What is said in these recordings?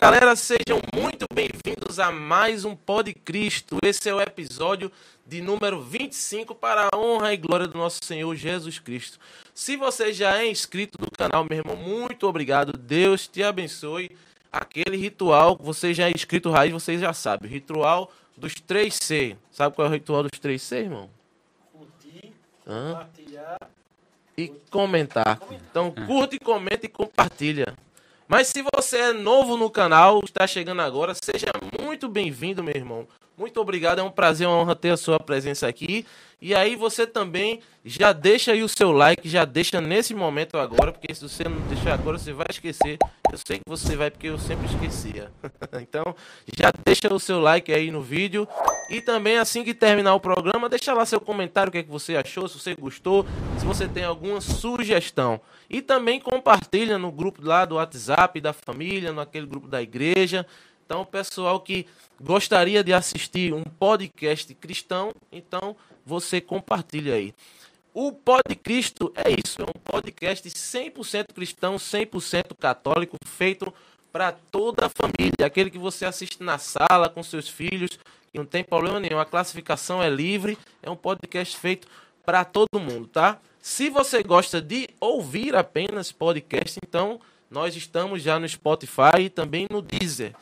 galera, sejam muito bem-vindos a mais um Pod Cristo. Esse é o episódio de número 25 para a honra e glória do nosso Senhor Jesus Cristo. Se você já é inscrito do canal, meu irmão, muito obrigado. Deus te abençoe. Aquele ritual, você já é inscrito raiz, você já sabe. O ritual dos 3C. Sabe qual é o ritual dos 3C, irmão? Curtir, Hã? compartilhar. e comentar. Então curte, comenta e compartilha. Mas se você é novo no canal, está chegando agora, seja muito bem-vindo, meu irmão. Muito obrigado, é um prazer, uma honra ter a sua presença aqui. E aí você também já deixa aí o seu like, já deixa nesse momento agora, porque se você não deixar agora, você vai esquecer. Eu sei que você vai, porque eu sempre esquecia. então, já deixa o seu like aí no vídeo. E também, assim que terminar o programa, deixa lá seu comentário, o que, é que você achou, se você gostou, se você tem alguma sugestão. E também compartilha no grupo lá do WhatsApp da família, naquele grupo da igreja. Então, pessoal que gostaria de assistir um podcast cristão, então você compartilha aí. O Pod Cristo é isso, é um podcast 100% cristão, 100% católico, feito para toda a família. Aquele que você assiste na sala com seus filhos, não tem problema nenhum. A classificação é livre, é um podcast feito para todo mundo, tá? Se você gosta de ouvir apenas podcast, então nós estamos já no Spotify e também no Deezer,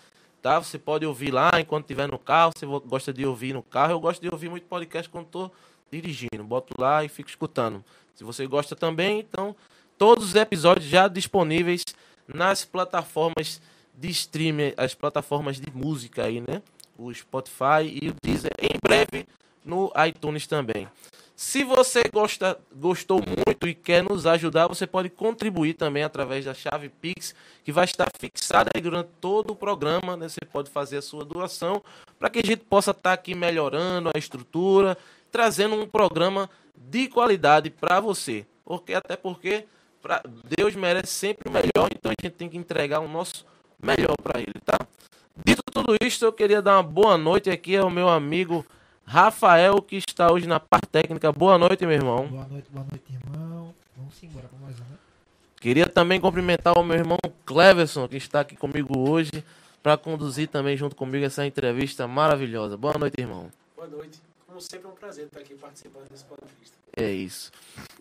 tá? Você pode ouvir lá enquanto estiver no carro, você gosta de ouvir no carro. Eu gosto de ouvir muito podcast quando estou dirigindo. Boto lá e fico escutando. Se você gosta também, então todos os episódios já disponíveis nas plataformas de streaming, as plataformas de música aí, né? O Spotify e o Deezer. Em breve no iTunes também. Se você gosta, gostou muito e quer nos ajudar, você pode contribuir também através da chave Pix, que vai estar fixada aí durante todo o programa. Né? Você pode fazer a sua doação para que a gente possa estar aqui melhorando a estrutura, trazendo um programa de qualidade para você. Porque até porque pra, Deus merece sempre o melhor, então a gente tem que entregar o nosso melhor para ele, tá? Dito tudo isso, eu queria dar uma boa noite aqui ao meu amigo Rafael, que está hoje na parte técnica. Boa noite, meu irmão. Boa noite, boa noite, irmão. Vamos embora para mais um? Queria também cumprimentar o meu irmão Cleverson, que está aqui comigo hoje, para conduzir também junto comigo essa entrevista maravilhosa. Boa noite, irmão. Boa noite. Como sempre, é um prazer estar aqui participando desse podcast. É isso.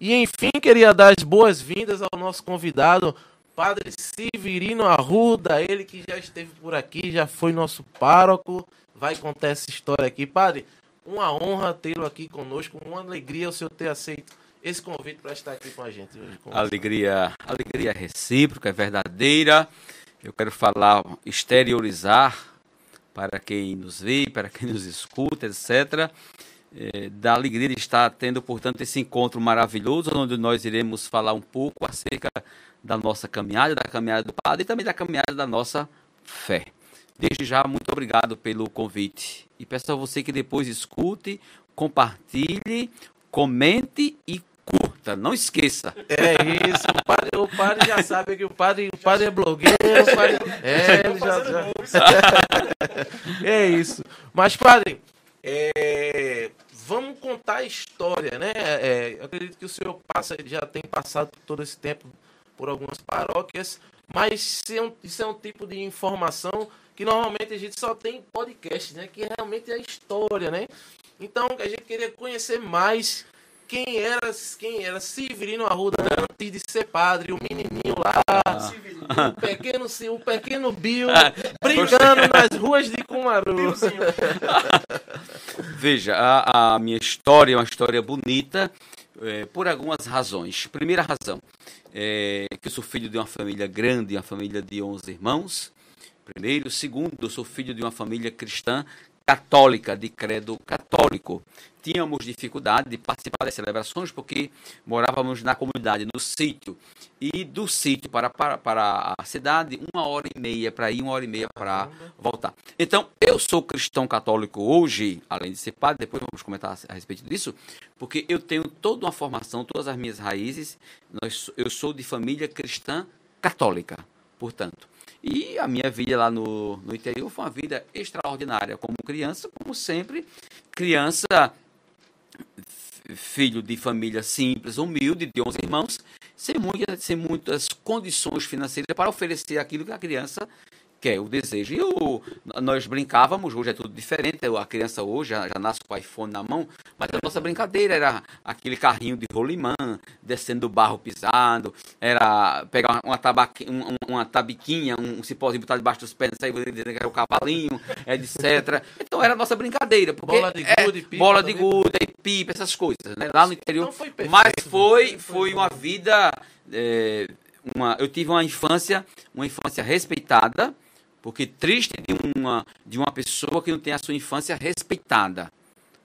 E enfim, queria dar as boas-vindas ao nosso convidado, Padre Severino Arruda, ele que já esteve por aqui, já foi nosso pároco, vai contar essa história aqui. Padre, uma honra tê-lo aqui conosco, uma alegria o senhor ter aceito esse convite para estar aqui com a gente hoje. Alegria, alegria recíproca, é verdadeira. Eu quero falar, exteriorizar para quem nos vê, para quem nos escuta, etc. É, da alegria de estar tendo, portanto, esse encontro maravilhoso, onde nós iremos falar um pouco acerca da nossa caminhada, da caminhada do Padre e também da caminhada da nossa fé. Desde já, muito obrigado pelo convite. E peço a você que depois escute, compartilhe, comente e curta. Não esqueça. É isso. O padre, o padre já sabe que o padre, o padre é blogueiro. O padre, é, ele já, já... é isso. Mas, padre, é, vamos contar a história, né? É, eu acredito que o senhor passa, já tem passado todo esse tempo por algumas paróquias, mas isso é, um, isso é um tipo de informação que normalmente a gente só tem em podcast, né? Que realmente é a história, né? Então a gente queria conhecer mais quem era, quem era Severino Arruda antes de ser padre, o menininho lá, Ah. o pequeno, o pequeno Bill, brincando nas ruas de Cumaru. Veja, a, a minha história é uma história bonita é, por algumas razões. Primeira razão, é que eu sou filho de uma família grande, uma família de 11 irmãos. Primeiro. Segundo, eu sou filho de uma família cristã católica, de credo católico. Tínhamos dificuldade de participar das celebrações porque morávamos na comunidade, no sítio. E do sítio para, para, para a cidade, uma hora e meia para ir, uma hora e meia para voltar. Então, eu sou cristão católico hoje, além de ser padre, depois vamos comentar a respeito disso, porque eu tenho toda uma formação, todas as minhas raízes, nós, eu sou de família cristã católica, portanto. E a minha vida lá no, no interior foi uma vida extraordinária, como criança, como sempre, criança, filho de família simples, humilde, de 11 irmãos, sem muitas, sem muitas condições financeiras para oferecer aquilo que a criança Quer o desejo. E o, nós brincávamos, hoje é tudo diferente. A criança hoje já, já nasce com o iPhone na mão, mas a nossa brincadeira era aquele carrinho de rolimã, descendo do barro pisado, era pegar uma, tabaque, uma, uma tabiquinha, um cipózinho botar debaixo dos pés, sair que era o cavalinho, etc. Então era a nossa brincadeira. Porque Bola de é, gude, pipa bola de gude, pipa, essas coisas, né? Lá no interior. Então foi perfeito, mas né? foi, foi uma vida. é, uma, eu tive uma infância, uma infância respeitada, porque triste de uma, de uma pessoa que não tem a sua infância respeitada.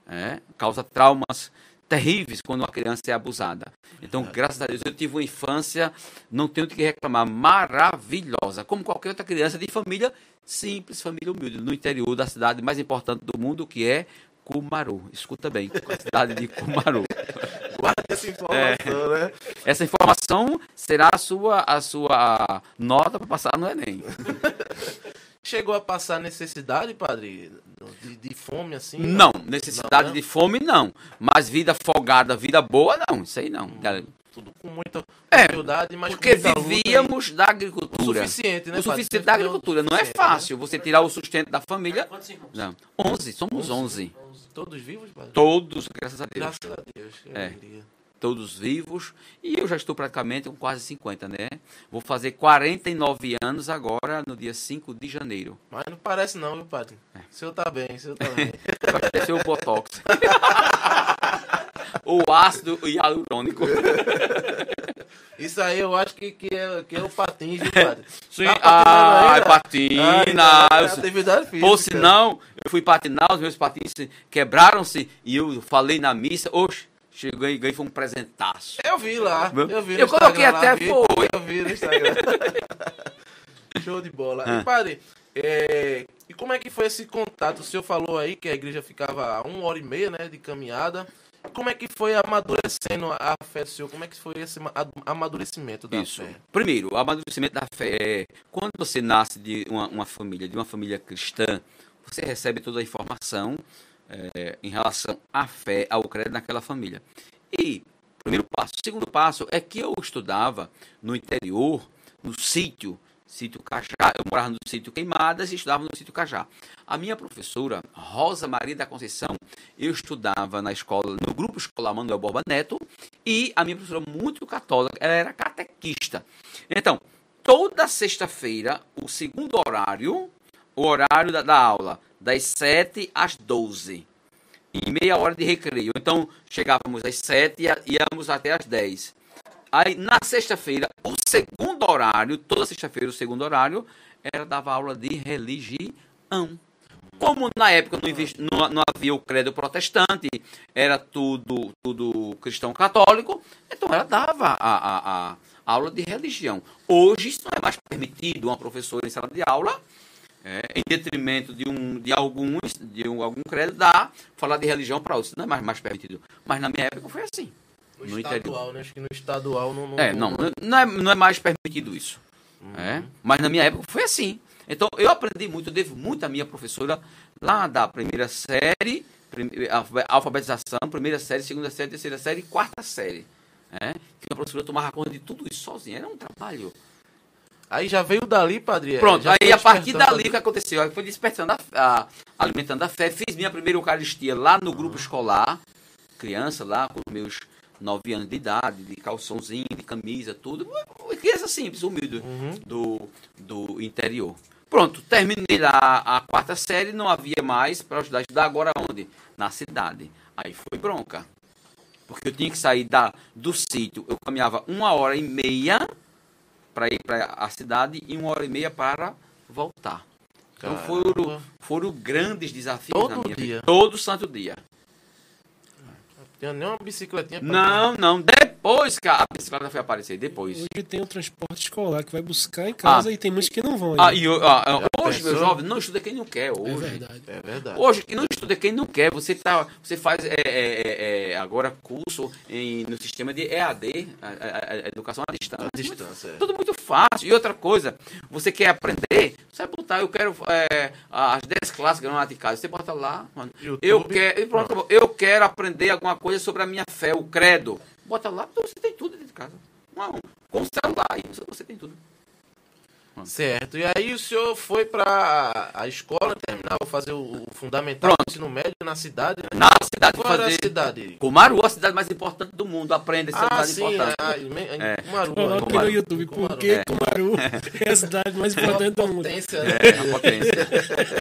É, causa traumas terríveis quando uma criança é abusada. Então, graças a Deus, eu tive uma infância, não tenho de que reclamar, maravilhosa, como qualquer outra criança de família simples, família humilde, no interior da cidade mais importante do mundo, que é Cumaru. Escuta bem, a cidade de Cumaru. Guarda essa informação, né? Essa informação será a sua, a sua nota para passar no Enem. Chegou a passar necessidade, padre? De, de fome, assim? Não, necessidade Não, né? de fome não. Mas vida folgada, vida boa, não. Isso aí não. Tudo com muita É, humildade, mas Porque vivíamos da e- O agricultura. suficiente, né, O padre? suficiente da agricultura. Não é né? fácil você tirar o sustento da família. Quantos irmãos? Não. 11, somos 11. Todos vivos, padre? Todos, graças a Deus. Graças a Deus. que É. alegria. Todos vivos. E eu já estou praticamente com quase 50, né? Vou fazer 49 anos agora, no dia 5 de janeiro. Mas não parece não, viu, padre? O senhor tá bem, o senhor tá bem. Vai parecer o Botox. o ácido hialurônico. Isso aí eu acho que, que, é, que é o patins, viu, padre? Sim, Tá ah, patina. ainda? Ah, é atividade física. Se não, eu fui patinar, os meus patins se- quebraram-se e eu falei na missa, oxe, chegou e ganhei foi um presentaço. Eu vi lá, eu vi no Eu coloquei Instagram lá, até vi, foi. Eu vi no Instagram. Show de bola. Ah. E, padre, é, e como é que foi esse contato? O senhor falou aí que a igreja ficava a uma hora e meia, né, de caminhada. Como é que foi amadurecendo a fé do senhor? Como é que foi esse ama- amadurecimento da Isso. fé? Primeiro, o amadurecimento da fé é quando você nasce de uma, uma família, de uma família cristã, você recebe toda a informação é, em relação à fé, ao credo naquela família. E, primeiro passo. Segundo passo é que eu estudava no interior, no sítio, sítio Cajá. Eu morava no sítio Queimadas e estudava no sítio Cajá. A minha professora, Rosa Maria da Conceição, eu estudava na escola, no grupo escolar Manuel Borba Neto, e a minha professora muito católica, ela era catequista. Então, toda sexta-feira, o segundo horário, o horário da, da aula, das 7 às 12 e meia hora de recreio. Então, chegávamos às 7 e íamos até às 10. Aí, na sexta-feira, o segundo horário, toda sexta-feira, o segundo horário, era dava aula de religião. Como na época não, não- não havia o credo protestante, era tudo, tudo cristão católico, então ela dava a, a- a aula de religião. Hoje isso não é mais permitido, uma professora em sala de aula é, em detrimento de, um, de alguns, de um, algum credo, dá falar de religião para outros. Não é mais, mais permitido. Mas na minha época foi assim. No, No estadual, interior. né? Acho que no estadual não... não É, não, não é, não é mais permitido isso. É, mas na minha época foi assim. Então eu aprendi muito, eu devo muito à minha professora lá da primeira série, alfabetização, primeira série, segunda série, terceira série e quarta série. É, que a professora tomava conta de tudo isso sozinha. Era um trabalho. Aí já veio dali, padre? é, Pronto, aí a partir dali o que aconteceu? Aí foi despertando a, a- alimentando a fé. Fiz minha primeira Eucaristia lá no grupo escolar, criança lá, com meus nove anos de idade, de calçãozinho, de camisa, tudo. Criança simples, humilde Uhum. do, do interior. Pronto, terminei lá a quarta série, não havia mais para ajudar a estudar agora onde? Na cidade. Aí foi bronca. Porque eu tinha que sair da, do sítio. Eu caminhava uma hora e meia para ir para a cidade e uma hora e meia para voltar. Então foram, foram grandes desafios Todo na minha dia? vida. Todo santo dia. Tinha nem uma bicicletinha pra- Não, não. Depois que a bicicleta foi aparecer, depois. Hoje tem o transporte escolar que vai buscar em casa e tem muitos que não vão. Ah, e, ah, ah, hoje, pensou? meu jovem, não estuda quem não quer. é Hoje. verdade. É verdade. Hoje, não estuda quem não quer. Você, tá, você faz é, é, é, é, agora curso em, no sistema de EAD, a, a- a educação à distância. À distância, é. Tudo muito fácil. E outra coisa, você quer aprender, você botar, eu quero é, as 10 classes gramaticais, você bota lá, mano. YouTube. Eu quero, pronto, eu quero aprender alguma coisa sobre a minha fé, o credo. Bota lá, então você tem tudo dentro de casa. Um a um. Com o celular, aí você tem tudo. Certo. E aí o senhor foi pra a escola terminar, fazer o, fundamental, Pronto. ensino médio na cidade, né? Na cidade Qual era fazer. a cidade? Cumaru, a cidade mais importante do mundo. Aprenda essa Ah, cidade sim, importante. É. Né? aqui Cumaru. no YouTube, por que É. Cumaru é a cidade mais importante do mundo. Potência, né? É, a potência.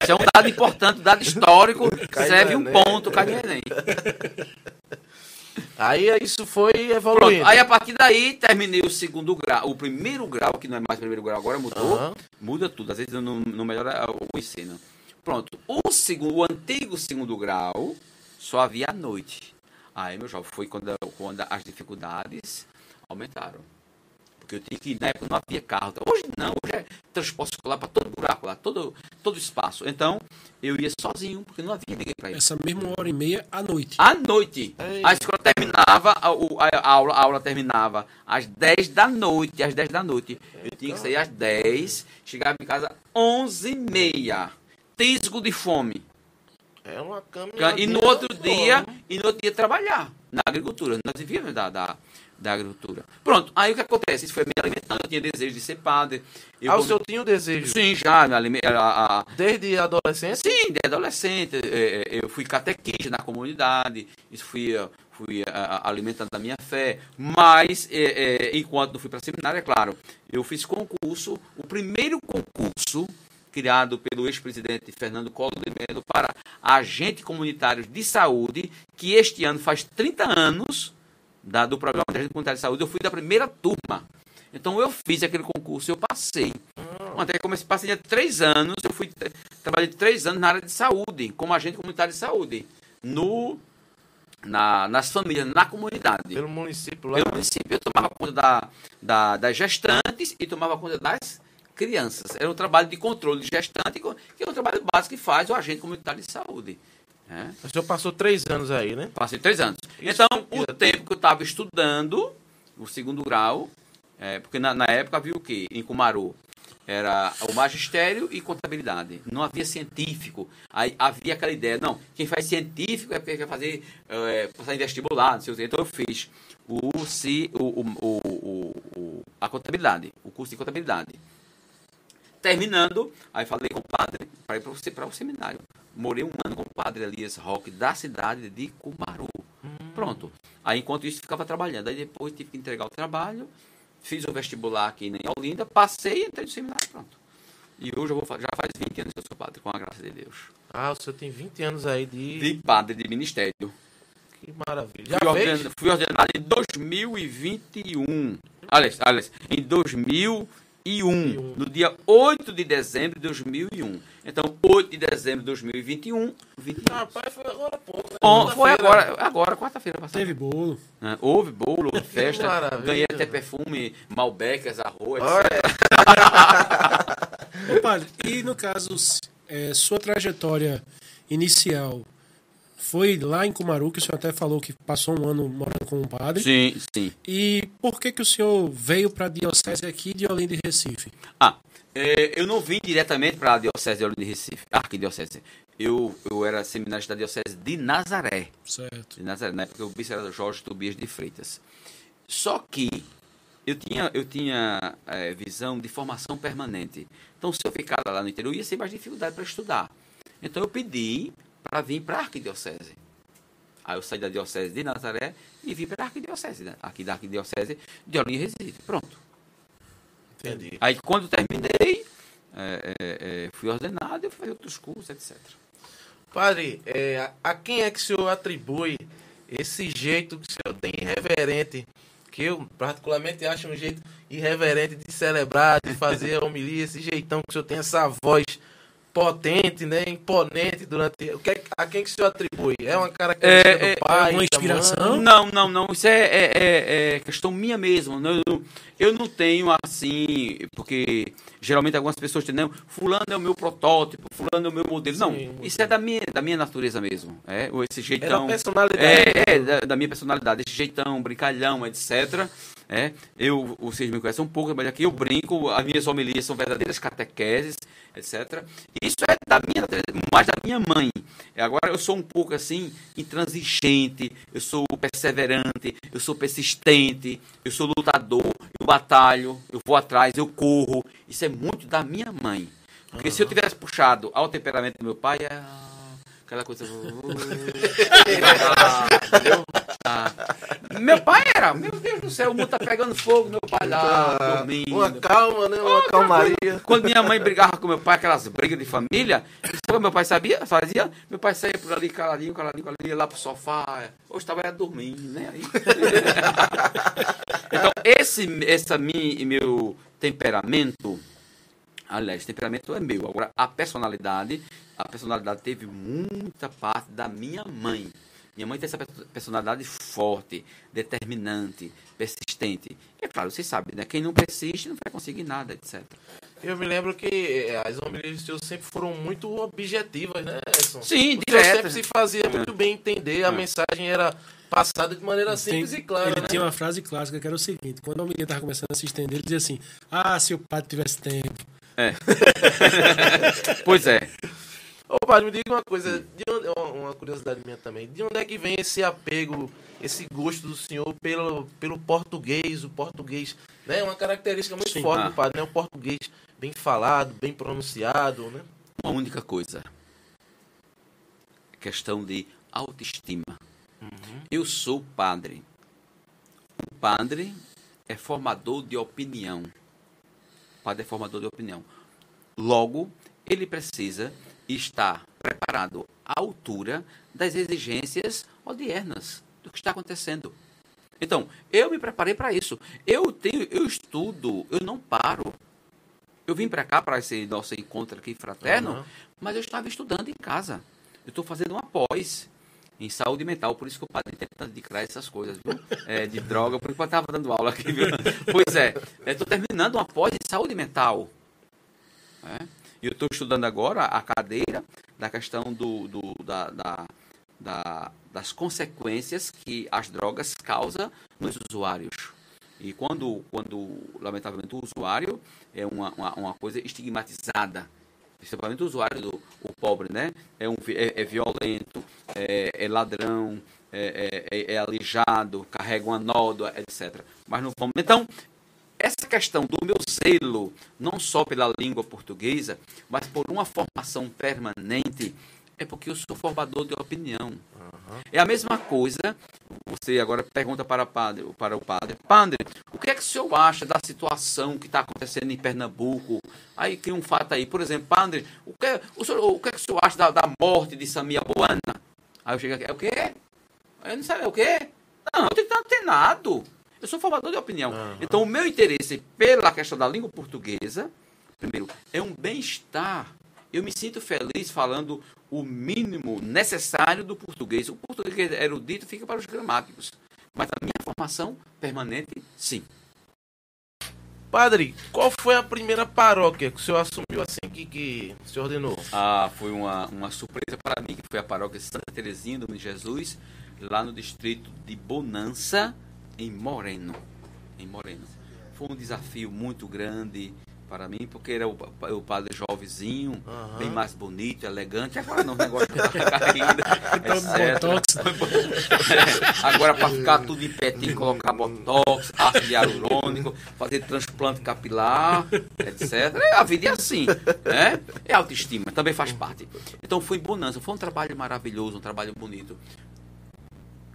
Isso é um dado importante, um dado histórico, Cai serve um ponto, cai no Enem. Aí isso foi Pronto, evoluindo. aí a partir daí terminei o segundo grau, o primeiro grau, que não é mais primeiro grau, agora mudou, Aham. muda tudo, às vezes não, não melhora o ensino. Pronto, o, segundo, o antigo segundo grau só havia à noite. Aí, meu jovem, foi quando, quando as dificuldades aumentaram. Porque eu tinha que, na época não havia carro. Hoje não, hoje é transporte escolar para todo buraco lá, todo, todo espaço. Então, eu ia sozinho, porque não havia ninguém para ir. Essa mesma hora e meia à noite. À noite. Ei. A escola terminava, a, a- a aula, a aula terminava às 10 da noite. Às 10 da noite. Eu tinha que sair às 10, chegava em casa às 11h30. Tisco de fome. É uma caminhada. E no outro dia, e no outro dia trabalhar na agricultura. Nós vivíamos da, da, da agricultura. Pronto, aí o que acontece? Isso foi me alimentando. Eu tinha desejo de ser padre. Eu Ah, o come- senhor tinha o desejo? Sim, já. Me alime... a- a- Desde a adolescência? Sim, de adolescente, é, é, eu fui catequista na comunidade, isso fui, fui alimentando a minha fé, mas é, é, enquanto não fui para seminário, é claro, eu fiz concurso, o primeiro concurso criado pelo ex-presidente Fernando Collor de Mello para agentes comunitários de saúde, que este ano faz 30 anos da- do programa de agente comunitário de saúde, eu fui da primeira turma. Então eu fiz aquele concurso, eu passei. Até comecei, passei de três anos, eu fui tra- trabalhei três anos na área de saúde, como agente comunitário de saúde, no, na, nas famílias, na comunidade. Pelo município lá. Pelo município. Eu tomava conta da, da- das gestantes e tomava conta das crianças. Era um trabalho de controle de gestante, que é um trabalho básico que faz o agente comunitário de saúde. Né? O senhor passou três anos aí, né? Passei três anos. Isso então, o tempo que eu estava estudando, o segundo grau, é, porque na, na época havia o quê? Em Cumaru. Era o magistério e contabilidade. Não havia científico. Aí havia aquela ideia, não, quem faz científico é porque quer fazer, é, passar em vestibular, não sei o quê. Então eu fiz o, o, o- o- a contabilidade, o curso de contabilidade. Terminando, aí falei com o padre para ir para para o seminário. Morei um ano com o padre Elias Roque, da cidade de Cumaru. Pronto. Aí, enquanto isso, ficava trabalhando. Aí, depois, tive que entregar o trabalho. Fiz o vestibular aqui em Olinda. Passei e entrei no seminário. Pronto. E hoje, eu vou, já faz 20 anos que eu sou padre, com a graça de Deus. Ah, o senhor tem 20 anos aí de... De padre de ministério. Que maravilha. Já Fui, fez? orden- fui ordenado em 2021. Aliás, aliás, em 2001. No dia 8 de dezembro de 2001. Então, 8 de dezembro de 2021. 21. Rapaz, foi agora pouco. né? Foi agora, agora quarta-feira passada. Teve bolo. né? Houve bolo, houve festa. maravilha. Ganhei até perfume, Malbec, arroz. Olha, padre, e no caso, é, sua trajetória inicial foi lá em Cumaru, que o senhor até falou que passou um ano morando com um padre. Sim, sim. E por que, que o senhor veio para a diocese aqui de Olinda e Recife? Ah, é, eu não vim diretamente para a Diocese de Olinda e Recife, arquidiocese. Eu, eu era seminarista da Diocese de Nazaré. Certo. de Nazaré, na época o bicho era Jorge Tobias de Freitas. Só que eu tinha, eu tinha eh, visão de formação permanente. Então, se eu ficar lá no interior, ia ser mais dificuldade para estudar. Então, eu pedi para vir para a arquidiocese. Aí eu saí da diocese de Nazaré e vim para a arquidiocese, né? aqui da arquidiocese de Olinda Recife. Pronto. entendi. Aí, quando terminei, eh, eh, eh, fui ordenado, eu fui outros cursos, etc. Padre, é, a, a quem é que o senhor atribui esse jeito que o senhor tem irreverente, que eu particularmente acho um jeito irreverente de celebrar, de fazer a homilia, esse jeitão que o senhor tem, essa voz potente, né, imponente durante... O que é, a quem que o senhor atribui? É uma característica É, é, do pai, alguma da inspiração? Não, não, não. Isso é, é, é- é questão minha mesmo. Eu, eu não tenho assim, porque geralmente algumas pessoas têm, não, fulano é o meu protótipo, fulano é o meu modelo. Não, Sim, isso é da minha, da minha natureza mesmo. É, ou esse É da jeitão. personalidade. É, é, da, da minha personalidade, esse jeitão, brincalhão, etc. É, eu, vocês me conhecem um pouco, mas aqui eu brinco, as minhas homilias são verdadeiras catequeses, etc. Isso é da minha mais da minha mãe. Agora eu sou um pouco assim, intransigente, eu sou perseverante, eu sou persistente, eu sou lutador, eu batalho, eu vou atrás, eu corro. Isso é muito da minha mãe. Porque se eu tivesse puxado ao temperamento do meu pai, é aquela coisa. Ah. Meu pai era, meu Deus do céu, o mundo tá pegando fogo, meu pai lá, dormindo. Uma calma, né? Uma Oh, calmaria. Quando minha mãe brigava com meu pai, aquelas brigas de família, sabe meu pai sabia? Fazia? Meu pai saía por ali, caladinho, caladinho, caladinho, ia lá pro sofá. Hoje estava dormindo, né? Aí... então, esse essa mi, meu temperamento, aliás, temperamento é meu. Agora, a personalidade, a personalidade teve muita parte da minha mãe. Minha mãe tem essa perso- personalidade forte, determinante, persistente. É claro, vocês sabem, né? Quem não persiste não vai conseguir nada, etc. Eu me lembro que eh, as homilías seus sempre foram muito objetivas, né, Edson? Sim, o senhor diretas. sempre se fazia muito bem entender, a É. mensagem era passada de maneira simples Tem- e clara, ele né? tinha uma frase clássica que era o seguinte: quando a mulher estava começando a se estender, ele dizia assim: Ah, se o padre tivesse tempo. Pois é. Ô, padre, me diga uma coisa, de onde- uma- curiosidade minha também. De onde é que vem esse apego, esse gosto do senhor pelo, pelo português, o português, né? É uma característica muito Sim. forte Ah. do padre, né? O português bem falado, bem pronunciado, né? Uma única coisa. Questão de autoestima. Eu sou padre. O padre é formador de opinião. O padre é formador de opinião. Logo, ele precisa estar preparado à altura das exigências odiernas do que está acontecendo. Então, eu me preparei para isso. Eu tenho, eu estudo, eu não paro. Eu vim para cá para esse nosso encontro aqui fraterno, Aham. mas eu estava estudando em casa. Eu estou fazendo uma pós em saúde mental, por isso que o padre tenta declarar essas coisas, viu? É, de droga, por enquanto estava dando aula aqui, viu? Pois é, estou terminando uma pós em saúde mental. né? E eu estou estudando agora a cadeira da questão do, do- da, da- da- das consequências que as drogas causam nos usuários. E quando, quando lamentavelmente, o usuário é uma, uma, uma coisa estigmatizada, principalmente o usuário do o pobre, né? É, um, é, é violento, é, é ladrão, é, é, é- é alijado, carrega uma nódoa, etc. Mas não vamos. Então, essa questão do meu zelo, não só pela língua portuguesa, mas por uma formação permanente, é porque eu sou formador de opinião. É a mesma coisa, você agora pergunta para, o padre, para o padre, padre, o que é que o senhor acha da situação que está acontecendo em Pernambuco? Aí cria um fato aí, por exemplo, padre, o que, o, senhor, o que é que o senhor acha da, da morte de Samia Boana? Aí eu chego aqui, é o quê? Eu não sei, é o quê? Não, eu tenho que estar antenado. Eu sou formador de opinião. Então, o meu interesse pela questão da língua portuguesa, primeiro, é um bem-estar. Eu me sinto feliz falando o mínimo necessário do português. O português erudito fica para os gramáticos. Mas a minha formação permanente, sim. Padre, qual foi a primeira paróquia que o senhor assumiu assim que, que se ordenou? Ah, foi uma, uma surpresa para mim, que foi a paróquia Santa Terezinha do Menino Jesus, lá no distrito de Bonança, em Moreno. Em Moreno. Foi um desafio muito grande para mim, porque era o, o padre jovenzinho, Aham. bem mais bonito, elegante. Agora não, o negócio não tá ainda. Então, botox. Agora para ficar tudo em pé, tem que colocar botox, ácido hialurônico, fazer transplante capilar, etc. É, A vida é assim, né? É autoestima, também faz parte. Então foi Bonança, foi um trabalho maravilhoso, um trabalho bonito.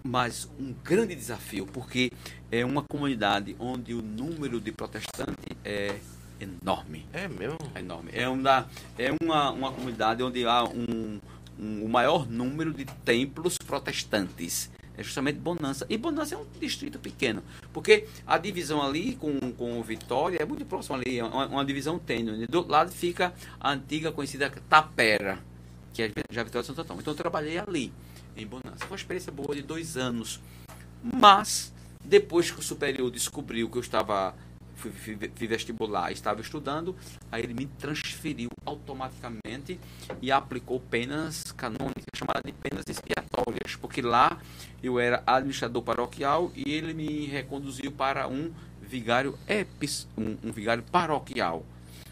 Mas um grande desafio, porque é uma comunidade onde o número de protestantes é enorme. É mesmo? É enorme. É uma, é uma, uma comunidade onde há um, um- o maior número de templos protestantes. É justamente Bonança. E Bonança é um distrito pequeno. Porque a divisão ali com, com Vitória é muito próximo ali. É uma, uma divisão tênue. Do outro lado fica a antiga conhecida Tapera, que é já Vitória de Santo Antônio. Então eu trabalhei ali, em Bonança. Foi uma experiência boa de dois anos. Mas, depois que o superior descobriu que eu estava fui, fui, vestibular, estava estudando, aí ele me transferiu automaticamente e aplicou penas canônicas, chamadas de penas expiatórias, porque lá eu era administrador paroquial e ele me reconduziu para um vigário epis, um, um vigário paroquial.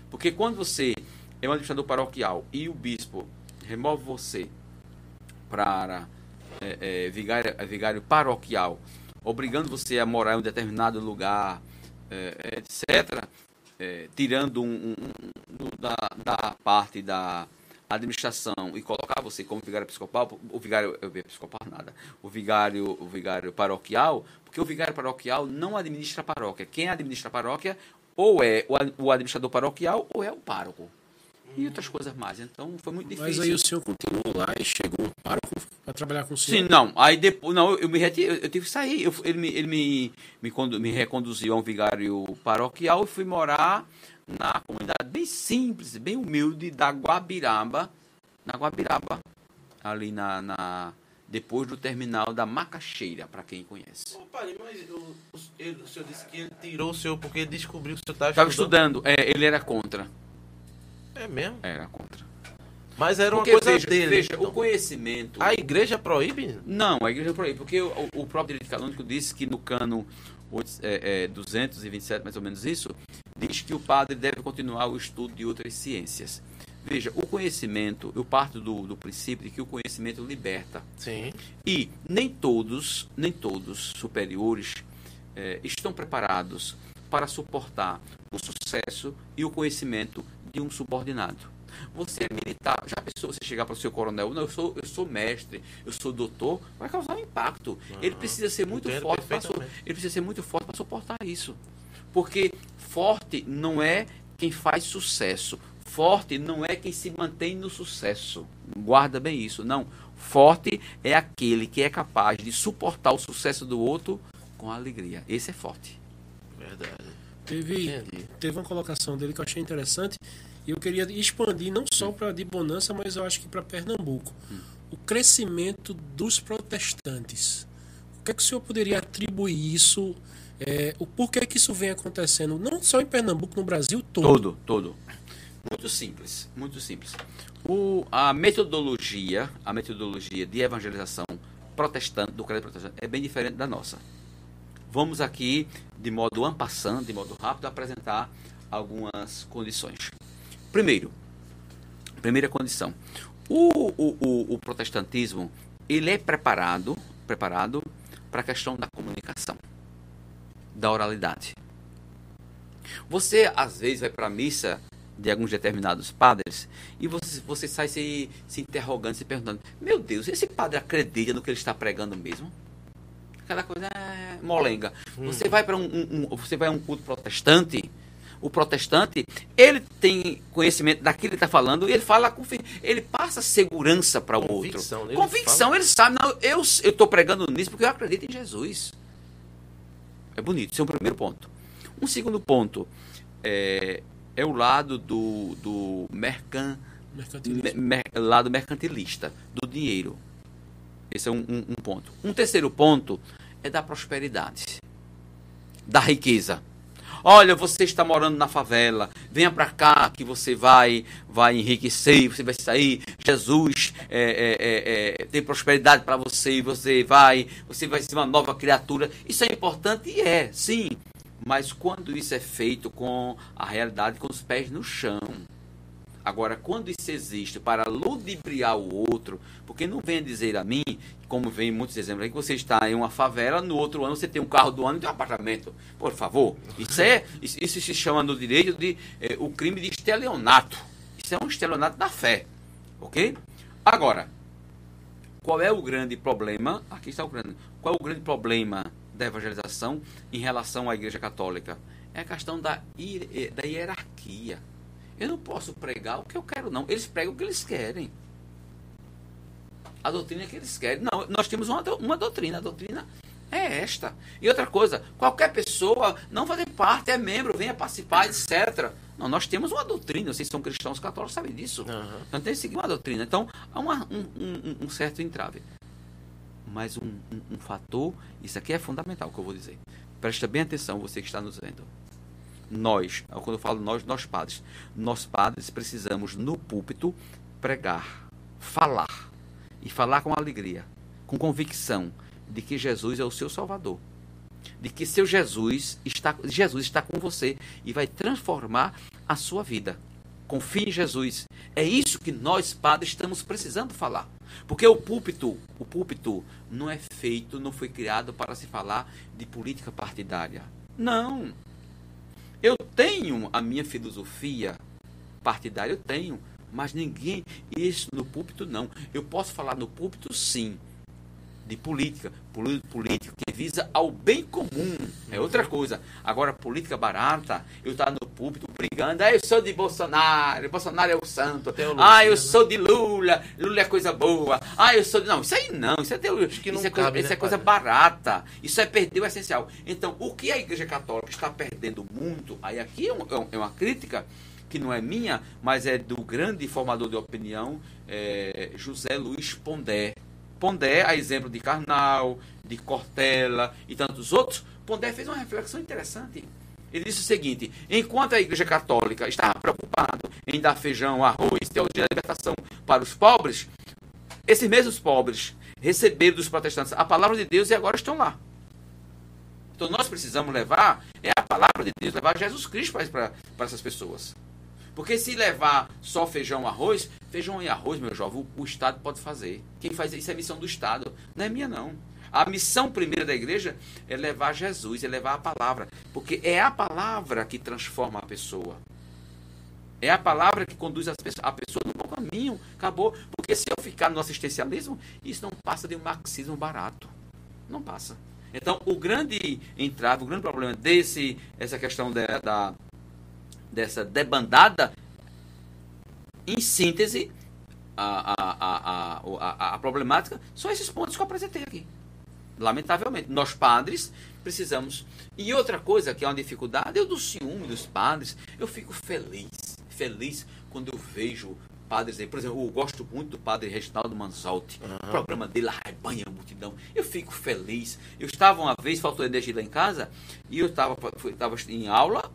Porque quando você é um administrador paroquial e o bispo remove você para é, é, vigário, é, vigário paroquial, obrigando você a morar em um determinado lugar, é, etc., é, tirando um, um- um- da, da parte da administração e colocar você como vigário episcopal, o vigário episcopal nada, o vigário, o vigário paroquial, porque o vigário paroquial não administra a paróquia. Quem administra a paróquia ou é o, o administrador paroquial ou é o pároco. E outras coisas mais. Então foi muito difícil. Mas aí o senhor continuou lá e chegou para, para trabalhar com o senhor. Sim, não. Aí depois, não, eu, eu me reti- eu, eu tive que sair. Eu- ele me, ele me, me, condu- me reconduziu a um vigário paroquial e fui morar na comunidade bem simples, bem humilde da Guabiraba, na Guabiraba, ali na, na depois do terminal da Macaxeira, para quem conhece. Ô, padre, mas o, o- ele- o senhor disse que ele tirou o senhor porque ele descobriu que o senhor estava Estava estudando. estudando, é, ele era contra, É mesmo? era contra. Mas era uma Porque coisa veja, dele. veja, então. o conhecimento. A igreja proíbe? Não, a igreja proíbe, porque o, o próprio direito canônico diz que no cano é, é, 227, mais ou menos isso, diz que o padre deve continuar o estudo de outras ciências. Veja, o conhecimento, eu parto do, do princípio de que o conhecimento liberta. Sim. E nem todos, nem todos superiores eh, estão preparados para suportar o sucesso e o conhecimento de um subordinado. Você é militar, já pensou você chegar para o seu coronel, não, eu sou, eu sou mestre, eu sou doutor, vai causar um impacto. Ele precisa ser muito Entendo forte ele precisa ser muito forte para suportar isso. Porque forte não é quem faz sucesso. Forte não é quem se mantém no sucesso. Guarda bem isso. Não. Forte é aquele que é capaz de suportar o sucesso do outro com alegria. Esse é forte. Verdade. Teve, Entendi. teve uma colocação dele que eu achei interessante e eu queria expandir não só para de Bonança, mas eu acho que para Pernambuco. O crescimento dos protestantes. O que é que o senhor poderia atribuir isso? é, o porquê que isso vem acontecendo, não só em Pernambuco, no Brasil todo. Todo, todo. Muito simples, muito simples. O, a metodologia, a metodologia de evangelização protestante, do credo protestante, é bem diferente da nossa. Vamos aqui, de modo ampassando, de modo rápido, apresentar algumas condições. Primeiro, primeira condição. O, o, o, o protestantismo, ele é preparado, preparado para a questão da comunicação, da oralidade. Você, às vezes, vai para a missa de alguns determinados padres e você, você sai se, se interrogando, se perguntando: Meu Deus, esse padre acredita no que ele está pregando mesmo? Aquela coisa é molenga. Você vai para um, um- um- você vai a um culto protestante. O protestante, ele tem conhecimento daquilo que ele está falando e ele fala ele passa segurança para o outro. ele Convicção, ele sabe, não, eu estou pregando nisso porque eu acredito em Jesus. É bonito, esse é um primeiro ponto. Um segundo ponto é, é o lado do, do mercan, mer- lado mercantilista, do dinheiro. Esse é um, um- um ponto. Um terceiro ponto é da prosperidade, da riqueza. Olha, você está morando na favela, venha para cá que você vai vai enriquecer, você vai sair. Jesus é, é, é, é, tem prosperidade para você, você vai, você vai ser uma nova criatura. Isso é importante e é, sim. Mas quando isso é feito com a realidade, com os pés no chão, Agora, quando isso existe para ludibriar o outro, porque não venha dizer a mim, como vem muitos exemplos aí, que você está em uma favela, no outro ano você tem um carro do ano e tem um apartamento. Por favor. Isso é isso, isso se chama no direito de eh, o crime de estelionato. Isso é um estelionato da fé. Ok? Agora, qual é o grande problema? Aqui está o grande. Qual é o grande problema da evangelização em relação à Igreja Católica? É a questão da, eh, da hierarquia. Eu não posso pregar o que eu quero, não. Eles pregam o que eles querem. A doutrina que eles querem. Não, nós temos uma, uma doutrina. A doutrina é esta. E outra coisa, qualquer pessoa não fazer parte, é membro, venha participar, etc. Não, nós temos uma doutrina. Vocês são cristãos católicos, sabem disso. Aham. Então tem que seguir uma doutrina. Então há uma- um, um- um certo entrave. Mas um, um- um fator, isso aqui é fundamental que eu vou dizer. Presta bem atenção, você que está nos vendo. Nós, quando eu falo nós, nós padres, nós padres precisamos no púlpito pregar, falar e falar com alegria, com convicção de que Jesus é o seu Salvador, de que seu Jesus está, Jesus está com você e vai transformar a sua vida. Confie em Jesus. É isso que nós padres estamos precisando falar. Porque o púlpito, o púlpito não é feito, não foi criado para se falar de política partidária. Não. Eu tenho a minha filosofia partidária, eu tenho, mas ninguém, isso no púlpito não. Eu posso falar no púlpito sim, de política. Política que visa ao bem comum. É outra coisa. Agora, política barata, eu estar no púlpito brigando. Ah, eu sou de Bolsonaro, Bolsonaro é o santo. Teologia, ah, eu né? sou de Lula, Lula é coisa boa. Ah, eu sou de. Não, isso aí não. Isso é, teologia. que não isso é, coisa, cabe, isso né, é coisa barata. Isso é perder o essencial. Então, o que a Igreja Católica está perdendo muito, aí aqui é, um- é um- é uma crítica que não é minha, mas é do grande formador de opinião, é, José Luiz Pondé. Pondé, a exemplo de Karnal, de Cortella e tantos outros, Pondé fez uma reflexão interessante. Ele disse o seguinte: enquanto a Igreja Católica estava preocupada em dar feijão, arroz, teologia da libertação para os pobres, esses mesmos pobres receberam dos protestantes a palavra de Deus e agora estão lá. Então nós precisamos levar é a palavra de Deus, levar Jesus Cristo para essas pessoas. Porque se levar só feijão arroz, feijão e arroz, meu jovem, o, o Estado pode fazer. Quem faz isso é missão do Estado, não é minha não. A missão primeira da igreja é levar Jesus, é levar a palavra, porque é a palavra que transforma a pessoa. É a palavra que conduz a pessoa no bom caminho. Acabou. Porque se eu ficar no assistencialismo, isso não passa de um marxismo barato. Não passa. Então, o grande entrave, o grande problema desse, essa questão da, da- dessa debandada, em síntese, a, a, a, a, problemática são esses pontos que eu apresentei aqui. Lamentavelmente, nós padres precisamos. E outra coisa que é uma dificuldade, eu do ciúme dos padres, eu fico feliz, feliz quando eu vejo padres aí. Por exemplo, eu gosto muito do padre Reginaldo Manzotti. O programa dele arrebanha a multidão. Eu fico feliz. Eu estava uma vez, faltou energia lá em casa, e eu estava estava em aula,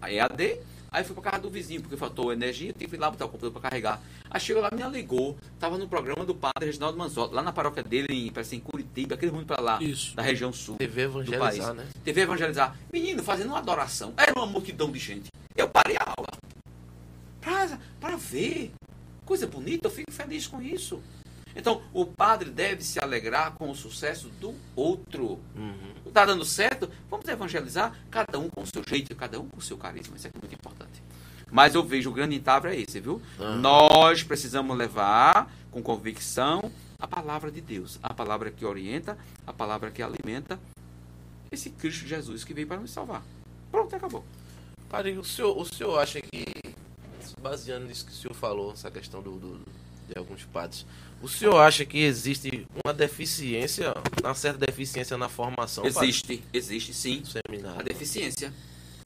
a EAD, aí fui para casa do vizinho, porque faltou energia, tive que ir lá botar o computador para carregar. Aí chegou lá, me ligou, estava no programa do padre Reginaldo Manzotti, lá na paróquia dele, em, parece em Curitiba, aquele mundo para lá, Isso. da região sul. TV evangelizar, né? TV evangelizar. Menino, fazendo uma adoração. Era uma multidão de gente. Eu parei a aula. Para, para ver. Coisa bonita, eu fico feliz com isso. Então, o padre deve se alegrar com o sucesso do outro. Uhum. Está dando certo? Vamos evangelizar, cada um com o seu jeito, cada um com o seu carisma. Isso é muito importante. Mas eu vejo o grande entrave é esse, viu? Ah. Nós precisamos levar com convicção a palavra de Deus, a palavra que orienta, a palavra que alimenta esse Cristo Jesus que veio para nos salvar. Pronto, acabou. Padre, o senhor, o senhor acha que, baseando nisso que o senhor falou, essa questão do, do- de alguns padres, o senhor acha que existe uma deficiência, uma certa deficiência na formação padre, Existe, existe sim do a seminário? deficiência.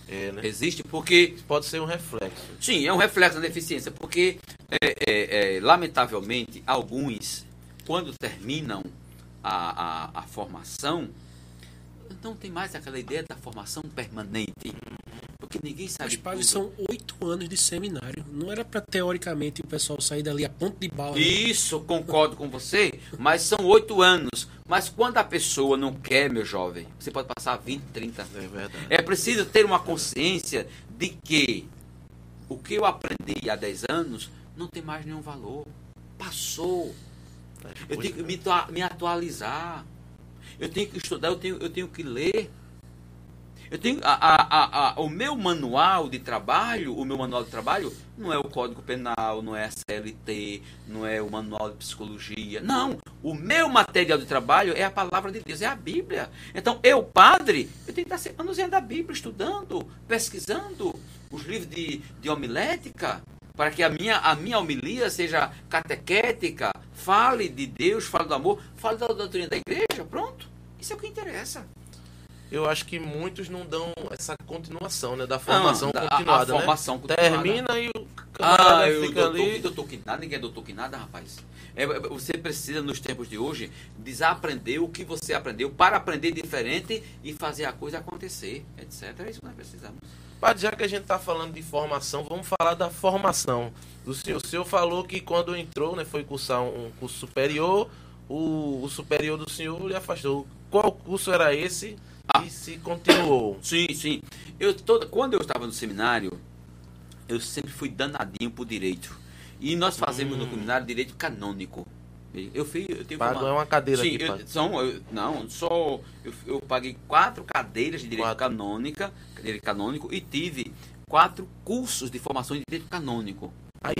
É, né? Existe porque Pode ser um reflexo. Sim, é um reflexo da deficiência, porque, é, é, é, lamentavelmente, alguns, quando terminam a, a, a formação, não tem mais aquela ideia da formação permanente. Porque ninguém sabe. São oito anos de seminário. Não era para teoricamente o pessoal sair dali a ponto de bala. né? Isso, concordo com você, mas são oito anos. Mas quando a pessoa não quer, meu jovem, você pode passar 20, 30. É verdade. É preciso ter uma consciência de que o que eu aprendi há 10 anos não tem mais nenhum valor. Passou. Eu tenho que me, tua- me atualizar. Eu tenho que estudar, eu tenho, eu tenho que ler. Eu tenho a, a, a, o meu manual de trabalho, o meu manual de trabalho não é o Código Penal, não é a CLT, não é o manual de psicologia. Não, o meu material de trabalho é a palavra de Deus, é a Bíblia. Então, eu, padre, eu tenho que estar manuseando a Bíblia, estudando, pesquisando os livros de, de homilética, para que a minha, a minha homilia seja catequética, fale de Deus, fale do amor, fale da doutrina da igreja, pronto. Isso é o que interessa. Eu acho que muitos não dão essa continuação, né? Da formação da- a- a continuada, né? formação continuada. Termina e o camarada Ah, fica doutor, ali. doutor que nada, ninguém é doutor que nada, rapaz. É, é, você precisa, nos tempos de hoje, desaprender o que você aprendeu para aprender diferente e fazer a coisa acontecer, etc. É isso que nós precisamos. Padre, já que a gente está falando de formação, vamos falar da formação do senhor. O senhor falou que quando entrou, né, foi cursar um, um curso superior, o, o superior do senhor lhe afastou. Qual curso era esse Ah. e se continuou? Sim, sim. Eu toda, quando eu estava no seminário, eu sempre fui danadinho por direito. E nós fazemos no Hum. seminário direito canônico. Eu fiz. Eu tenho forma- é uma cadeira Sim, aqui, eu- são, eu- não, só eu, eu paguei quatro cadeiras de direito Quatro. canônica, direito canônico e tive quatro cursos de formação de direito canônico. Aí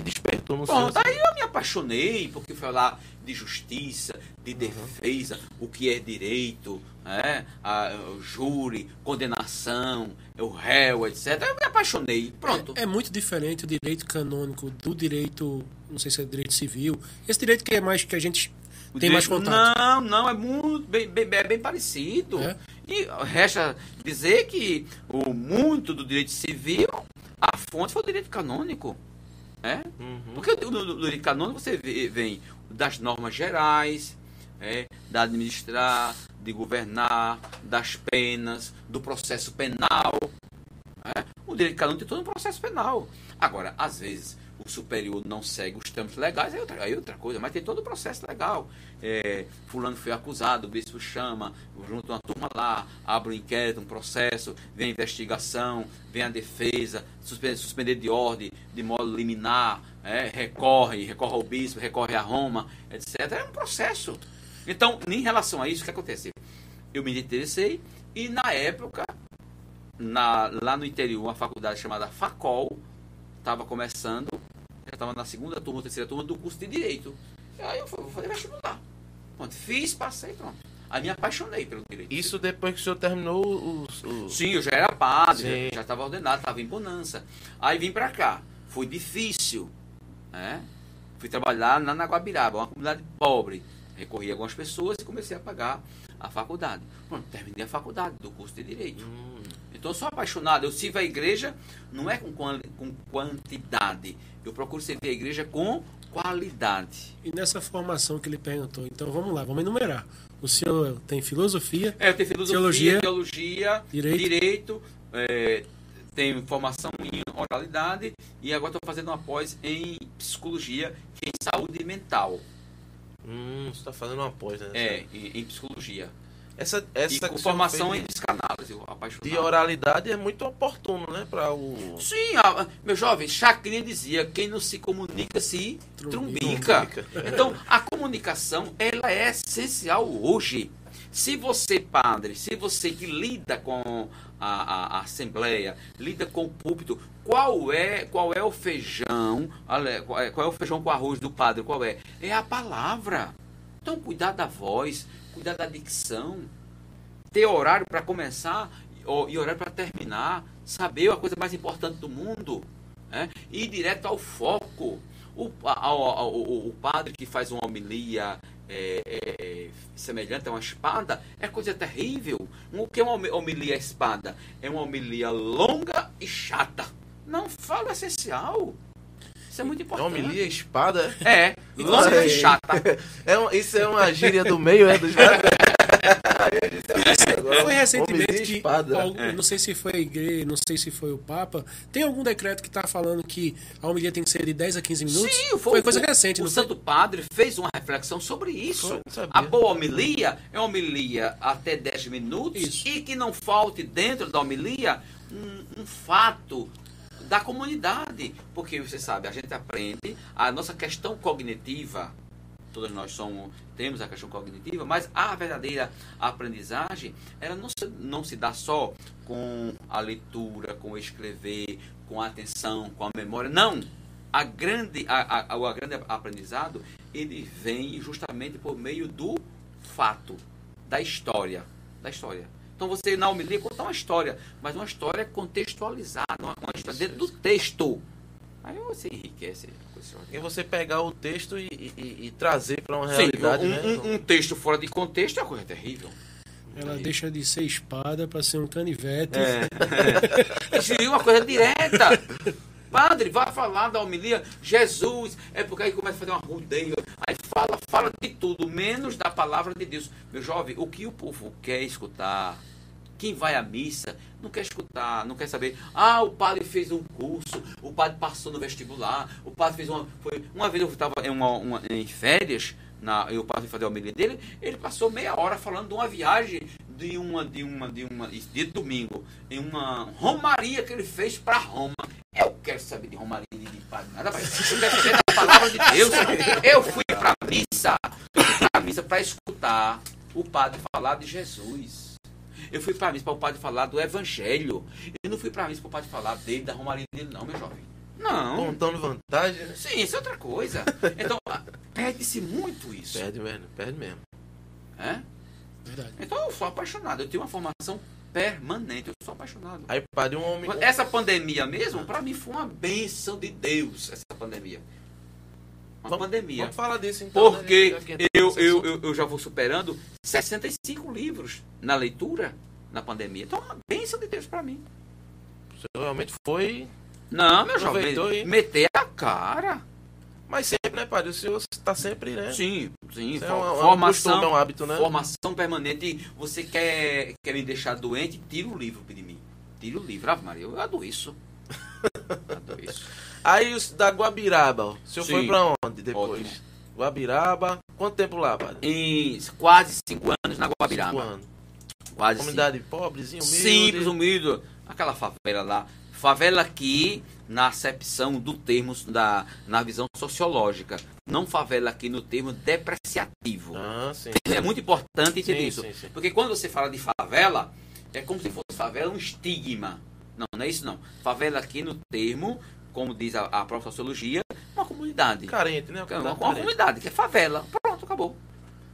no Bom, seu. daí eu me apaixonei porque falar de justiça, de Uhum. defesa, o que é direito, né? a, o júri, condenação, o réu, etc. Eu me apaixonei. Pronto. É muito diferente o direito canônico do direito, não sei se é direito civil. Esse direito que é mais que a gente O tem mais direito- contato. Não, não, é muito bem, bem, é bem parecido. É? E resta dizer que o muito do direito civil, a fonte foi o direito canônico. É? Uhum. Porque no, no- no direito canônico você vê- vem das normas gerais, é, da administrar, de governar, das penas, do processo penal. é. O direito canônico tem todo um processo penal. Agora, às vezes, o superior não segue os trâmites legais, aí é outra, aí é outra coisa, mas tem todo o processo legal. É, fulano foi acusado, o bispo chama, junta uma turma lá, abre um inquérito, um processo, vem a investigação, vem a defesa, suspender, suspender de ordem, de modo liminar, é, recorre, recorre ao bispo, recorre a Roma, etc. É um processo. Então, em relação a isso, o que acontece? Eu me interessei e na época, na- lá no interior, uma faculdade chamada Facol, estava começando, já estava na segunda turma, terceira turma do curso de Direito. E aí eu fazer vestibular. Pronto, fiz, passei, pronto. Aí me apaixonei pelo direito. Isso depois que o senhor terminou os. os- Sim, eu já era padre, já estava ordenado, estava em bonança. Aí vim para cá. Foi difícil. Né? Fui trabalhar na Naguabiraba, uma comunidade pobre. Recorri a algumas pessoas e comecei a pagar a faculdade. Pronto, terminei a faculdade do curso de Direito. Hum, Então eu sou apaixonado. Eu sirvo a igreja não é com, com quantidade. Eu procuro servir a igreja com qualidade. E nessa formação que ele perguntou, então vamos lá, vamos enumerar. O senhor tem filosofia, É, eu tenho filosofia, Teologia, teologia, direito. direito, é, tenho formação em oralidade e agora estou fazendo uma pós em psicologia, que é em saúde mental. hum, você tá fazendo uma pós, né? É, em, em psicologia. Essa, E essa senhor formação fez em psicanálise, eu apaixonado. de oralidade é muito oportuno, né? Para o. Sim, a- meu jovem, Chacrinha dizia, quem não se comunica se Trumbica. trumbica. Então, a comunicação, ela é essencial hoje. Se você, padre, se você que lida com a, a- a assembleia, lida com o púlpito, qual é, qual é o feijão, é, qual é o feijão com arroz do padre, qual é? É a palavra. Então, cuidar da voz, cuidar da dicção, ter horário para começar e horário para terminar, saber a coisa mais importante do mundo, né? ir direto ao foco. O, a- a- a- o- o padre que faz uma homilia é, é, semelhante a uma espada é coisa terrível. O que é uma homi- homilia espada? É uma homilia longa e chata. Não fala essencial. Isso é muito É importante. homilia espada. É, longa e chata. É um- isso é uma gíria do meio, é? Dos Foi recentemente que, não sei se foi a igreja, não sei se foi o Papa, tem algum decreto que está falando que a homilia tem que ser de 10 a 15 minutos? Sim, foi, o- coisa o- recente, O não foi? Santo Padre fez uma reflexão sobre isso. Foi. A boa homilia é uma homilia até 10 minutos Isso. e que não falte dentro da homilia um, um fato da comunidade. Porque você sabe, a gente aprende a nossa questão cognitiva. Todos nós somos, temos a questão cognitiva, mas a verdadeira aprendizagem ela não se, não se dá só com a leitura, com o escrever, com a atenção, com a memória. Não! A grande, a, a, o grande aprendizado ele vem justamente por meio do fato, da história. Da história. Então você na homilia conta uma história, mas uma história contextualizada, uma, uma história dentro do texto. Aí você enriquece a coisa E você pegar o texto e, e- e trazer para uma Sim, realidade, um, né? um- um texto fora de contexto é uma coisa terrível. Ela deixa de ser espada para ser um canivete. É. Seria uma coisa direta. Padre, vai falar da homilia. Jesus, é porque aí começa a fazer uma rodeio. Aí fala, fala de tudo, menos da palavra de Deus. Meu jovem, o que o povo quer escutar? Quem vai à missa não quer escutar, não quer saber. Ah, o padre fez um curso, o padre passou no vestibular, o padre fez uma. Foi, uma vez eu estava em, uma, uma- em férias, na, e o padre fazer a homilia dele, ele passou meia hora falando de uma viagem de uma, de uma, de uma, de, de domingo, em uma romaria que ele fez para Roma. Eu quero saber de romaria de padre, nada mais. Eu quero saber da palavra de Deus. Eu fui para missa. Eu fui pra missa para escutar o padre falar de Jesus. Eu fui para missa para o padre falar do evangelho. Eu não fui para missa para o padre falar dele, da romaria dele, não, meu jovem. Não. Contando vantagem, né? Sim, isso é outra coisa. Então, ah, perde-se muito isso. Perde mesmo, perde mesmo. É? Verdade. Então eu sou apaixonado. Eu tenho uma formação permanente. Eu sou apaixonado. Aí, padre, um homem. Essa pandemia mesmo, para mim, foi uma bênção de Deus, essa pandemia. Uma Vamos- pandemia. Vamos falar disso então. né? Porque entrou eu, eu, eu, eu já vou superando 65 livros na leitura na pandemia. Então, é uma bênção de Deus para mim. O senhor realmente foi. Não, meu jovem, e- meter a cara. Mas sempre, né, padre? O senhor está sempre, né? Sim, sim. Isso é uma- formação, costume, é um hábito, né? formação permanente. Você quer, quer me deixar doente? Tira o livro de mim. Tira o livro. Ave Maria, eu adoeço. adoeço. Aí os da Guabiraba, o senhor Sim. foi pra onde depois? Ótimo. Guabiraba. Quanto tempo lá, padre? Em quase cinco anos na Cinco Guabiraba. anos. Quase Comunidade pobrezinha, humilde. Simples, humilde. Aquela favela lá. Favela aqui, na acepção do termo, da, na visão sociológica. Não favela aqui no termo depreciativo. Ah, sim. É muito importante entender Sim, isso. sim, sim. Porque quando você fala de favela, é como se fosse favela um estigma. Não, não é isso não. Favela aqui no termo, como diz a, a própria sociologia, uma comunidade. Carente, né? É uma, Comunidade uma carente. comunidade, que é favela. Pronto, acabou.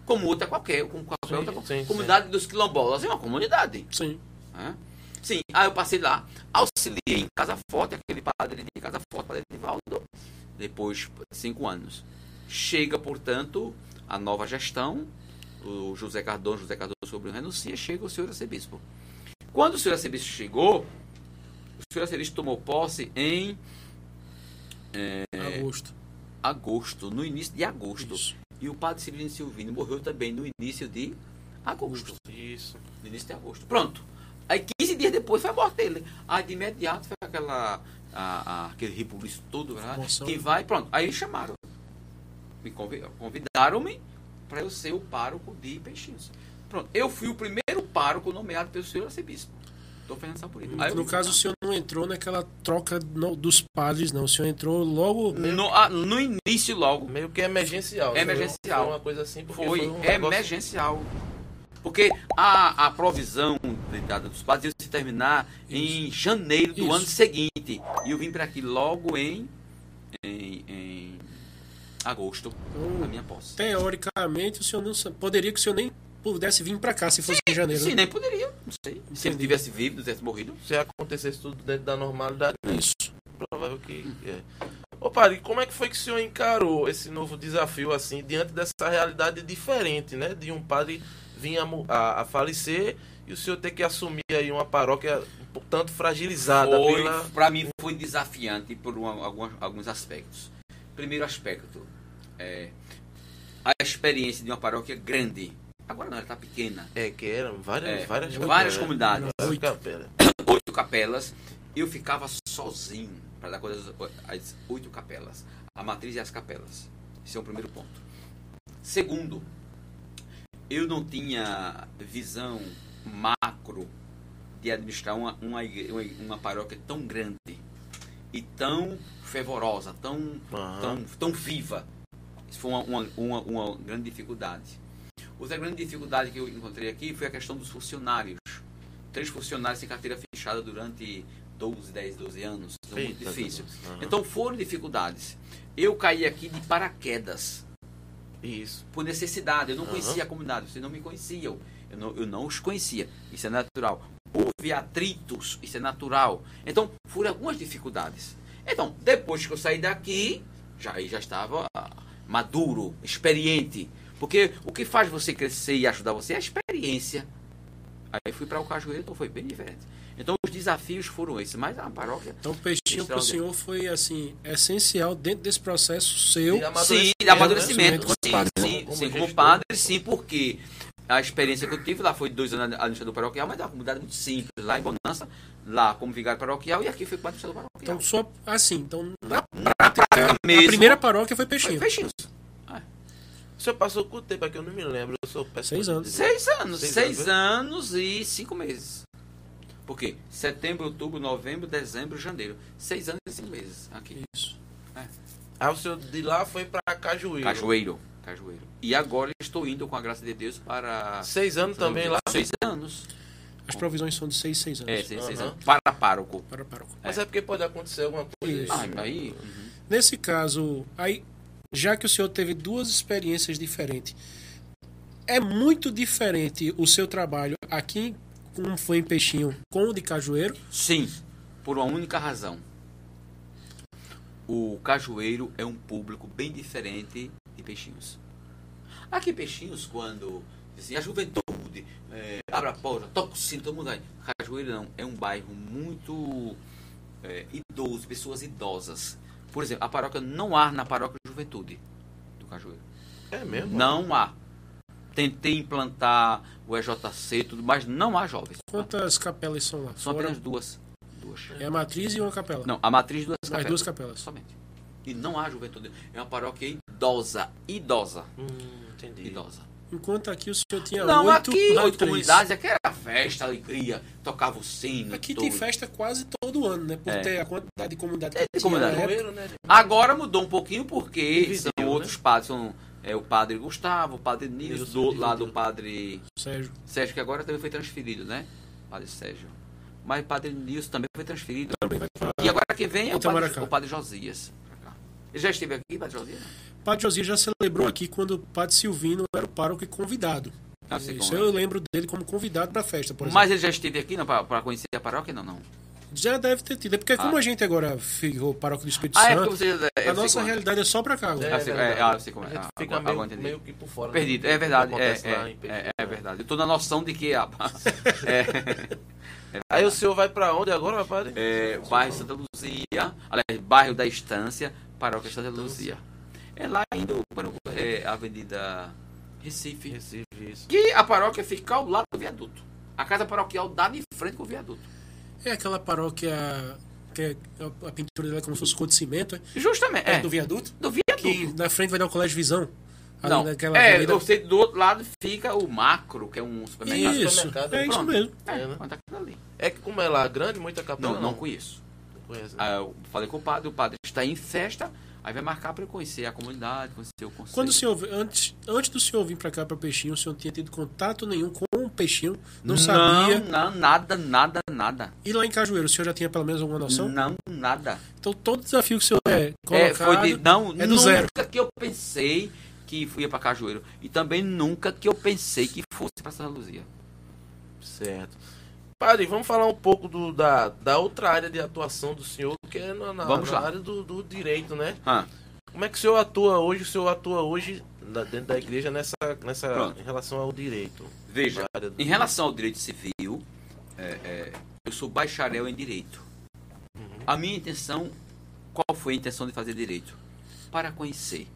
Como outra qualquer, como qualquer Sim, outra. sim, sim. comunidade dos quilombolas é uma comunidade. Sim. né? Sim, aí eu passei lá, auxiliei em Casa Forte, aquele padre de Casa Forte, padre Edivaldo, depois de cinco anos. Chega, portanto, a nova gestão, o José Cardoso, José Cardoso sobre o renuncia, chega o senhor arcebispo. Quando o senhor arcebispo chegou, o senhor arcebispo tomou posse em Agosto. agosto, no início de agosto. Isso. E o padre Severino Silvino morreu também no início de agosto. Isso. No início de agosto. Pronto. Aí 15 dias depois foi a morte dele. Aí de imediato foi aquela, a- a- aquele rebuliço todo, né? Vai, pronto. Aí eles chamaram. Me convi- convidaram-me para eu ser o pároco de Peixinhos. Pronto. Eu fui o primeiro pároco nomeado pelo senhor arcebispo. Estou fazendo essa isso. Aí No caso, o senhor não entrou naquela troca no- dos padres, não. O senhor entrou logo. no, ah, no início logo. Meio que emergencial. né? Emergencial. Foi uma coisa assim, porque Foi, foi, um negócio- emergencial. Porque a, a provisão dada dos padres ia se terminar em janeiro do Isso. ano seguinte. E eu vim para aqui logo em, em, em agosto, na minha posse. Teoricamente, o senhor não poderia que o senhor nem pudesse vir pra cá se fosse em janeiro. Sim, né? nem poderia, não sei. Se ele Entendi. tivesse vivo, tivesse morrido. Se acontecesse tudo dentro da normalidade, né? Isso. provável que é. Ô, padre, como é que foi que o senhor encarou esse novo desafio, assim, diante dessa realidade diferente, né? De um padre vir a, a, a falecer e o senhor ter que assumir aí uma paróquia um tanto fragilizada Foi, pela... para mim foi desafiante por uma- alguns, alguns aspectos. Primeiro aspecto, é, a experiência de uma paróquia grande. Agora não, ela está pequena. É, que eram várias, É, várias, várias comunidades. Várias Oito. capelas. oito capelas, eu ficava sozinho para dar conta das as oito capelas. A matriz e as capelas. Esse é o primeiro ponto. Segundo, eu não tinha visão macro de administrar uma, uma, uma, uma paróquia tão grande e tão fervorosa, tão, Aham. tão, tão viva. Isso foi uma, uma, uma, uma grande dificuldade. Outra grande dificuldade que eu encontrei aqui foi a questão dos funcionários três funcionários sem carteira fechada durante 12, 10, 12 anos. É muito difícil. Aham. Então foram dificuldades. Eu caí aqui de paraquedas, Isso. por necessidade. Eu não Aham. conhecia a comunidade, vocês não me conheciam. Eu não, eu não os conhecia. Isso é natural. Houve atritos, isso é natural. Então, foram algumas dificuldades. Então, depois que eu saí daqui, já, já estava ah, maduro, experiente. Porque o que faz você crescer e ajudar você é a experiência. Aí fui para o Cajueiro, então foi bem diferente. Então os desafios foram esses, mas a paróquia. Então, o peixinho para o senhor foi assim essencial dentro desse processo seu. E a- Sim, de Amadurecimento, amadurecimento. né? Sim, Como padre, sim, como sim, como padre, sim, porque a experiência que eu tive lá foi de dois anos administrador paroquial, mas é uma comunidade muito simples, lá em Bonança, lá como vigário paroquial, e aqui foi como administrador paroquial. Então, só assim, então na prática a mesmo, primeira paróquia foi foi peixinho. O senhor passou quanto tempo aqui? Eu não me lembro. Eu sou péssimo Seis anos. Seis anos, Seis seis, anos, anos e cinco meses. Por quê? Setembro, outubro, novembro, dezembro, janeiro. Seis anos e cinco meses aqui. Isso. Aí o senhor de lá foi pra Cajueiro. Cajueiro. Cajueiro. E agora estou indo, com a graça de Deus, para. Seis anos também lá. Seis anos. As provisões são de 6, 6 anos. É, seis, anos. Para pároco. Para pároco. Mas é porque pode acontecer alguma coisa. Isso. Ah, aí. uhum. Nesse caso, aí, já que o senhor teve duas experiências diferentes, é muito diferente o seu trabalho aqui, como foi em Peixinho, com o de Cajueiro? Sim, por uma única razão. O cajueiro é um público bem diferente de Peixinhos. Aqui em Peixinhos, quando assim, a juventude é, abre a porta, toca o sino, todo mundo vai. Cajueiro não, é um bairro muito é, idoso, pessoas idosas. Por exemplo, a paróquia não há na paróquia Juventude do Cajueiro. É mesmo? Não há. Tentei implantar o EJC e tudo, mas não há jovens. Quantas capelas são lá? São Fora- apenas duas. Duas. É a matriz e uma capela. Não, a matriz de duas As capelas. duas capelas. Somente. E não há juventude. É uma paróquia idosa. Idosa. Hum, entendi. Idosa. Enquanto aqui o senhor tinha não, oito aqui, oito comunidades, aqui era festa, alegria, tocava o sino. Aqui tudo. tem festa quase todo ano, né? Por É. ter a quantidade de comunidade É, que de tinha comunidade. época. Né? Agora mudou um pouquinho porque são né? outros padres. São é, o padre Gustavo, o padre Nilson, do outro lado o padre Sérgio. Sérgio, que agora também foi transferido, né? Padre Sérgio. Mas o padre Nilson também foi transferido. Também vai pra... E agora que vem é o padre, o padre Josias. Ele já esteve aqui, padre Josias? Padre Josias já celebrou aqui quando o Padre Silvino era o pároco e convidado. Sei Isso como é. eu lembro dele como convidado para festa, por exemplo. Mas ele já esteve aqui para conhecer a paróquia? Não, não. Já deve ter tido. É porque como Ah. a gente agora ficou paróquio do Espírito Ah, é Santo, você. é, a eu nossa como é. realidade é só pra cá agora. Ah, é, ah, eu como é. A gente Ah, fica agora- meio, agora meio que por fora. né? Perdido, do é verdade. É, é, é, é né? verdade. Eu tô na noção de que. a- é, Aí o senhor vai pra onde agora, padre? é, bairro Santa Luzia, aliás, bairro da Estância, paróquia Santa Luzia. É lá indo para o- é, a Avenida Recife. Recife, isso. Que a paróquia fica ao lado do viaduto. A casa paroquial dá de frente com o viaduto. É aquela paróquia que é- a a pintura dela é como se fosse cor de cimento, é? Justamente. É É, do viaduto. do viaduto. Que na frente vai dar o Colégio Visão. Não, naquela é, avenida. sei, do outro lado fica o macro, que é um supermercado. Isso, supermercado, é isso mesmo. É, É, né? mas tá aquilo ali. É que como é lá grande, muita capela. Não, não conheço. Não conhece, né? Ah, eu falei com o padre, o padre está em festa, aí vai marcar para eu conhecer a comunidade, conhecer o conselho. Quando o senhor, antes, antes do senhor vir pra cá, pra Peixinho, o senhor não tinha tido contato nenhum com o Peixinho, não, sabia. Não, nada, nada, nada. E lá em Cajueiro, o senhor já tinha pelo menos alguma noção? Não, nada. Então todo desafio que o senhor é É, colocado foi de, não, é do nunca zero. que eu pensei que ia para Cajueiro. E também nunca que eu pensei que fosse para Santa Luzia. Certo. Padre, vamos falar um pouco do, da, da outra área de atuação do senhor, que é na, na- na área do, do direito, né? Ah, Como é que o senhor atua hoje? O senhor atua hoje dentro da igreja nessa, nessa Pronto. em relação ao direito? veja, em relação ao direito civil, é, é, eu sou bacharel em direito. A minha intenção, qual foi a intenção de fazer direito? Para conhecer,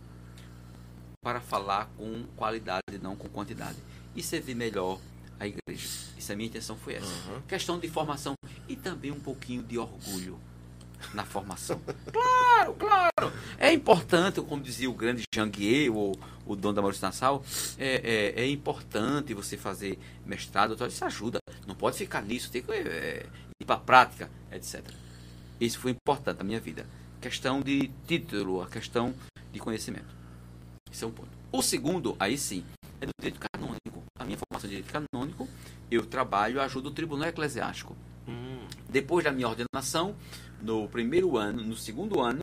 para falar com qualidade, não com quantidade, e servir melhor a igreja. Isso a minha intenção foi essa. Uhum. Questão de formação e também um pouquinho de orgulho na formação. claro, claro. É importante, como dizia o grande Janguier, o, o dono da Maurício Nassau, é, é, é importante você fazer mestrado, doutorado, isso ajuda. Não pode ficar nisso, tem que é, ir para a prática, etc. Isso foi importante na minha vida. Questão de título, a questão de conhecimento. Esse é um ponto. O segundo, aí sim, é do direito canônico. A minha formação de direito canônico, eu trabalho, ajudo o tribunal eclesiástico. Hum, Depois da minha ordenação, no primeiro ano, no segundo ano,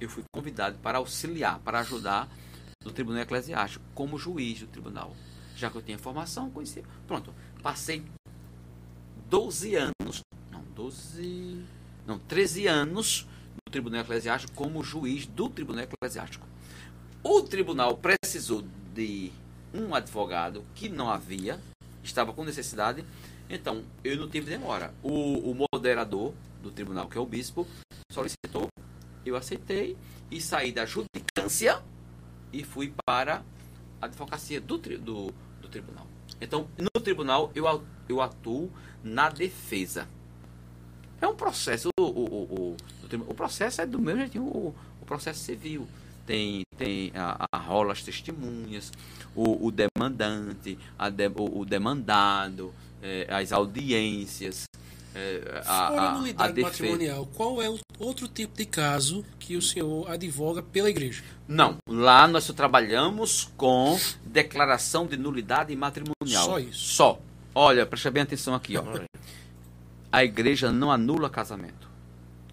eu fui convidado para auxiliar, para ajudar no tribunal eclesiástico, como juiz do tribunal. Já que eu tinha formação, conhecia. Pronto, passei 12 anos, não, 12, não, 13 anos no tribunal eclesiástico como juiz do tribunal eclesiástico. O tribunal precisou de um advogado que não havia, estava com necessidade, então eu não tive demora. O, o moderador do tribunal, que é o bispo, solicitou, eu aceitei e saí da judicância e fui para a advocacia do, do, do tribunal. Então, no tribunal, eu, eu atuo na defesa. É um processo, o, o, o, o, o processo é do mesmo jeitinho, o, o processo civil. Tem, tem a, a rola as testemunhas, o, o demandante, a de- o, o demandado, eh, as audiências, é, Fora a, a a, a nulidade defesa. matrimonial, qual é o outro tipo de caso que o senhor advoga pela igreja? Não, lá nós só trabalhamos com declaração de nulidade matrimonial. Só isso? Só. Olha, presta bem atenção aqui, ó. A igreja não anula casamento.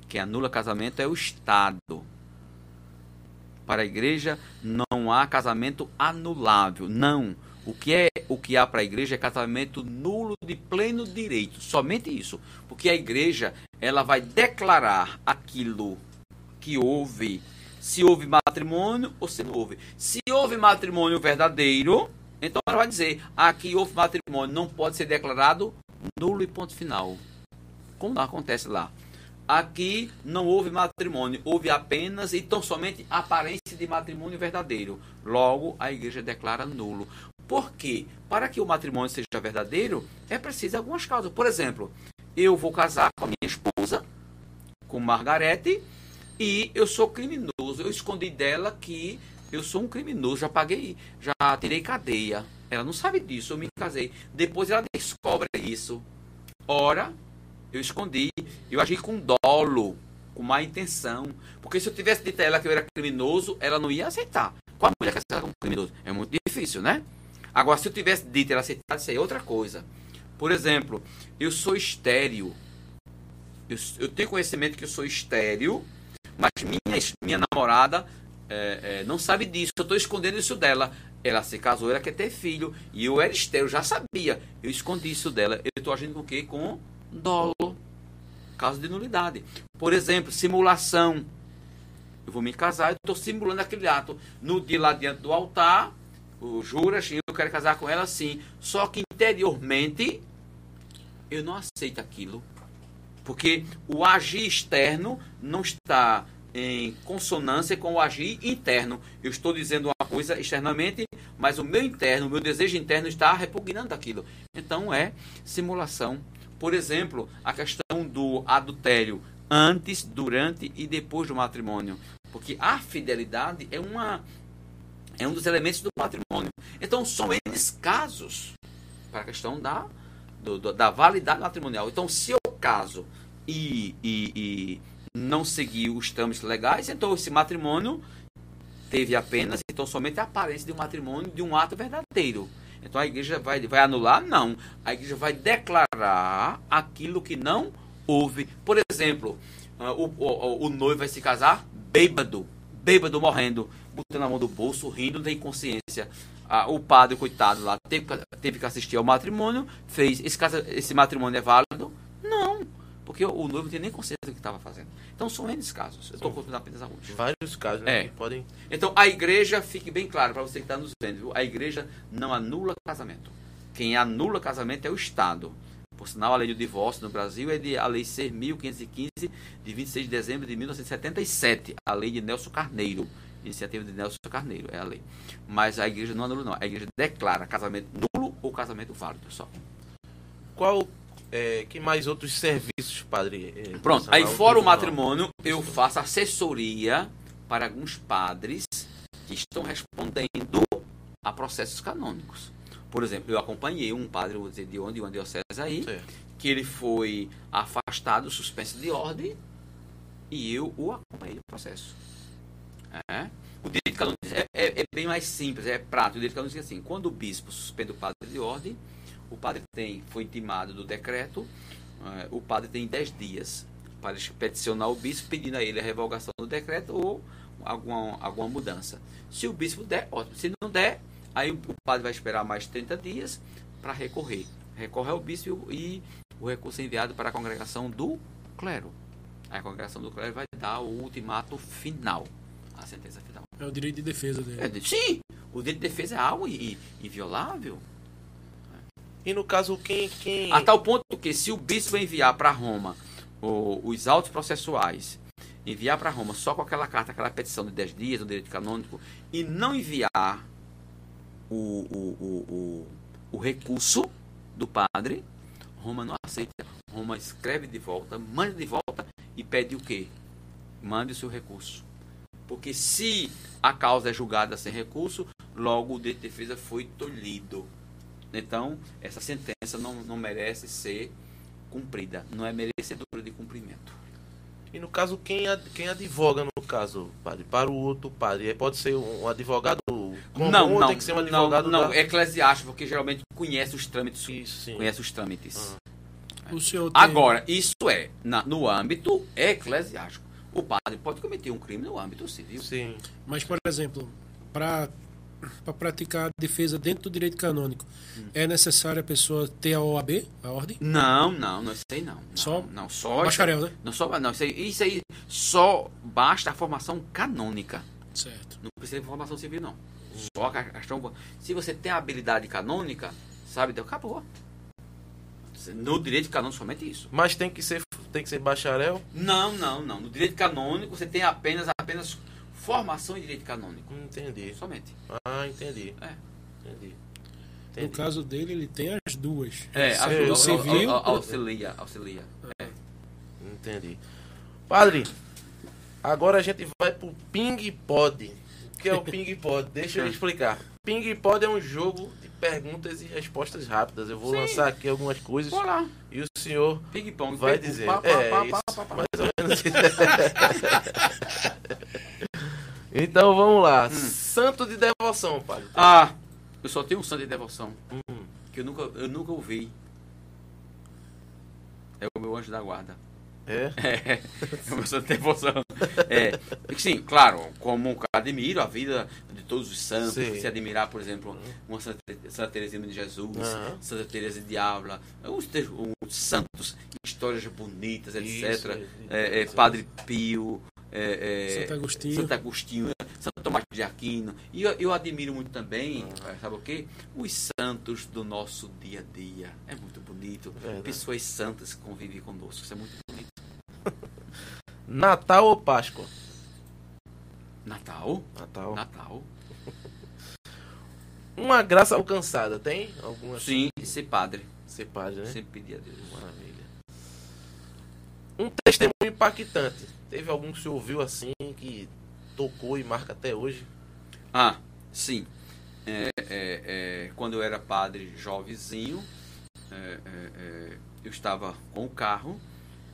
Quem anula casamento é o Estado. Para a igreja não há casamento anulável. Não. O que é o que há para a igreja é casamento nulo de pleno direito. Somente isso. Porque a igreja ela vai declarar aquilo que houve. Se houve matrimônio ou se não houve. Se houve matrimônio verdadeiro, então ela vai dizer: aqui houve matrimônio, não pode ser declarado nulo e ponto final. Como acontece lá. Aqui não houve matrimônio, houve apenas e tão somente aparência de matrimônio verdadeiro. Logo, a igreja declara nulo. Por quê? Para que o matrimônio seja verdadeiro, é preciso algumas causas. Por exemplo, eu vou casar com a minha esposa, com Margarete, e eu sou criminoso. Eu escondi dela que eu sou um criminoso, já paguei, já tirei cadeia. Ela não sabe disso, eu me casei. Depois ela descobre isso. Ora, eu escondi, eu agi com dolo, com má intenção. Porque se eu tivesse dito a ela que eu era criminoso, ela não ia aceitar. Qual mulher que aceita um criminoso? É muito difícil, né? Agora, se eu tivesse dito ela aceitar, isso aí é outra coisa. Por exemplo, eu sou estéreo. Eu, eu tenho conhecimento que eu sou estéreo, mas minha, minha namorada é, é, não sabe disso. Eu estou escondendo isso dela. Ela se casou, ela quer ter filho. E eu era estéreo, já sabia. Eu escondi isso dela. Eu estou agindo com o quê? Com dolo. Caso de nulidade. Por exemplo, simulação. Eu vou me casar, eu estou simulando aquele ato. No dia lá diante do altar, o juras, eu quero casar com ela sim. Só que interiormente, eu não aceito aquilo. Porque o agir externo não está em consonância com o agir interno. Eu estou dizendo uma coisa externamente, mas o meu interno, o meu desejo interno está repugnando aquilo. Então é simulação. Por exemplo, a questão do adultério antes, durante e depois do matrimônio. Porque a fidelidade é, uma, é um dos elementos do matrimônio. Então são esses casos para a questão da, do, da validade matrimonial. Então, se eu caso e, e, e não seguir os trâmites legais, então esse matrimônio teve apenas, então somente a aparência de um matrimônio, de um ato verdadeiro. Então a igreja vai, vai anular? Não. A igreja vai declarar aquilo que não houve. Por exemplo, uh, o, o, o noivo vai se casar bêbado, bêbado morrendo, botando a mão no bolso, rindo, não tem consciência. Ah, o padre, coitado lá, teve, teve que assistir ao matrimônio, fez. Esse, casa, esse matrimônio é válido? Porque o noivo não tem nem consciência do que estava fazendo. Então são esses casos. Eu estou contando apenas alguns. Vários casos, né? É. Podem... Então a igreja, fique bem claro para você que está nos vendo, viu? a igreja não anula casamento. Quem anula casamento é o Estado. Por sinal, a lei do divórcio no Brasil é de a lei 6.515 de 26 de dezembro de 1977, a lei de Nelson Carneiro. Iniciativa de Nelson Carneiro, é a lei. Mas a igreja não anula, não. A igreja declara casamento nulo ou casamento válido só. Qual. É, que mais outros serviços, padre? é, Pronto, aí fora o matrimônio, eu faço assessoria para alguns padres que estão respondendo a processos canônicos. Por exemplo, eu acompanhei um padre, vou dizer de onde, de uma diocese aí, Certo. que ele foi afastado, suspenso de ordem, e eu o acompanhei no processo. É. O direito canônico é, é- é bem mais simples, é prático. O direito canônico diz assim, quando o bispo suspende o padre de ordem, o padre tem, foi intimado do decreto, eh, o padre tem 10 dias para peticionar o bispo pedindo a ele a revogação do decreto ou alguma, alguma mudança. Se o bispo der, ótimo. Se não der, aí o padre vai esperar mais 30 dias para recorrer. Recorre ao bispo e o recurso é enviado para a congregação do clero. A congregação do clero vai dar o ultimato final, a sentença final. É o direito de defesa dele. É, sim, o direito de defesa é algo inviolável. E no caso, quem. quem... A tal ponto que se o bispo enviar para Roma o- os autos processuais, enviar para Roma só com aquela carta, aquela petição de 10 dias do direito canônico, e não enviar o, o, o, o, recurso do padre, Roma não aceita. Roma escreve de volta, manda de volta e pede o quê? Mande o seu recurso. Porque se a causa é julgada sem recurso, logo o direito de defesa foi tolhido. Então, essa sentença não, não merece ser cumprida, não é merecedora de cumprimento. E no caso, quem, ad- quem advoga, no caso, padre, para o outro padre? É, Pode ser um advogado comum não, não, tem que ser um não, advogado não, da- é eclesiástico, porque geralmente conhece os trâmites. Isso, sim. Conhece os trâmites. O senhor tem- Agora, isso é na- no âmbito eclesiástico. O padre pode cometer um crime no âmbito civil. Sim. Mas, por exemplo, para para praticar a defesa dentro do direito canônico, Hum. é necessário a pessoa ter a OAB, a ordem? Não, não, não sei não. não Só não, só bacharel, né? Não, só, não, isso aí, isso aí só basta a formação canônica. Certo. Não precisa de formação civil, não. Só a questão. Se você tem a habilidade canônica, sabe, deu acabou. No direito canônico, somente isso. Mas tem que ser, tem que ser bacharel? Não, não, não. No direito canônico, você tem apenas, apenas formação em direito canônico. Entendi. Somente. Ah, entendi. É. Entendi. No Entendi. caso dele, ele tem as duas. É, ajuda, o civil- au- au- auxilia, auxilia. Entendi. Padre, agora a gente vai pro Ping Pod. O que é o Ping Pod? Deixa eu explicar. Ping Pod é um jogo de perguntas e respostas rápidas. Eu vou Sim. lançar aqui algumas coisas lá. e o senhor Ping-pong. vai ping-pong, dizer. pá, pá, É, pá, isso, mais ou menos isso. Então vamos lá. Santo de devoção, padre. Ah, eu só tenho um santo de devoção. Hum. Que eu nunca, eu nunca ouvi. É o meu anjo da guarda. É? É, é o meu santo de devoção. É, sim, claro, como admiro a vida de todos os santos, Sim. se admirar, por exemplo, uma Santa, Santa Teresina de Jesus, Aham. Santa Teresa de Ávila, os, os santos, histórias bonitas, etc. Isso, É, é. Padre Pio, é, é, Santo Agostinho. Santo Agostinho, Santo Tomás de Aquino. E eu, eu admiro muito também, eh, sabe o quê? Os santos do nosso dia a dia. É muito bonito. Verdade. Pessoas santas que convivem conosco. Isso é muito bonito. Natal ou Páscoa? Natal? Natal. Natal. Uma graça alcançada, tem? Alguma Sim, ser padre. Ser padre, né? Sempre pedir a Deus. Maravilha. Um testemunho impactante. Teve algum que você ouviu assim que tocou e marca até hoje? Ah, sim. É, é, é, quando eu era padre jovenzinho, é, é, é, eu estava com o carro,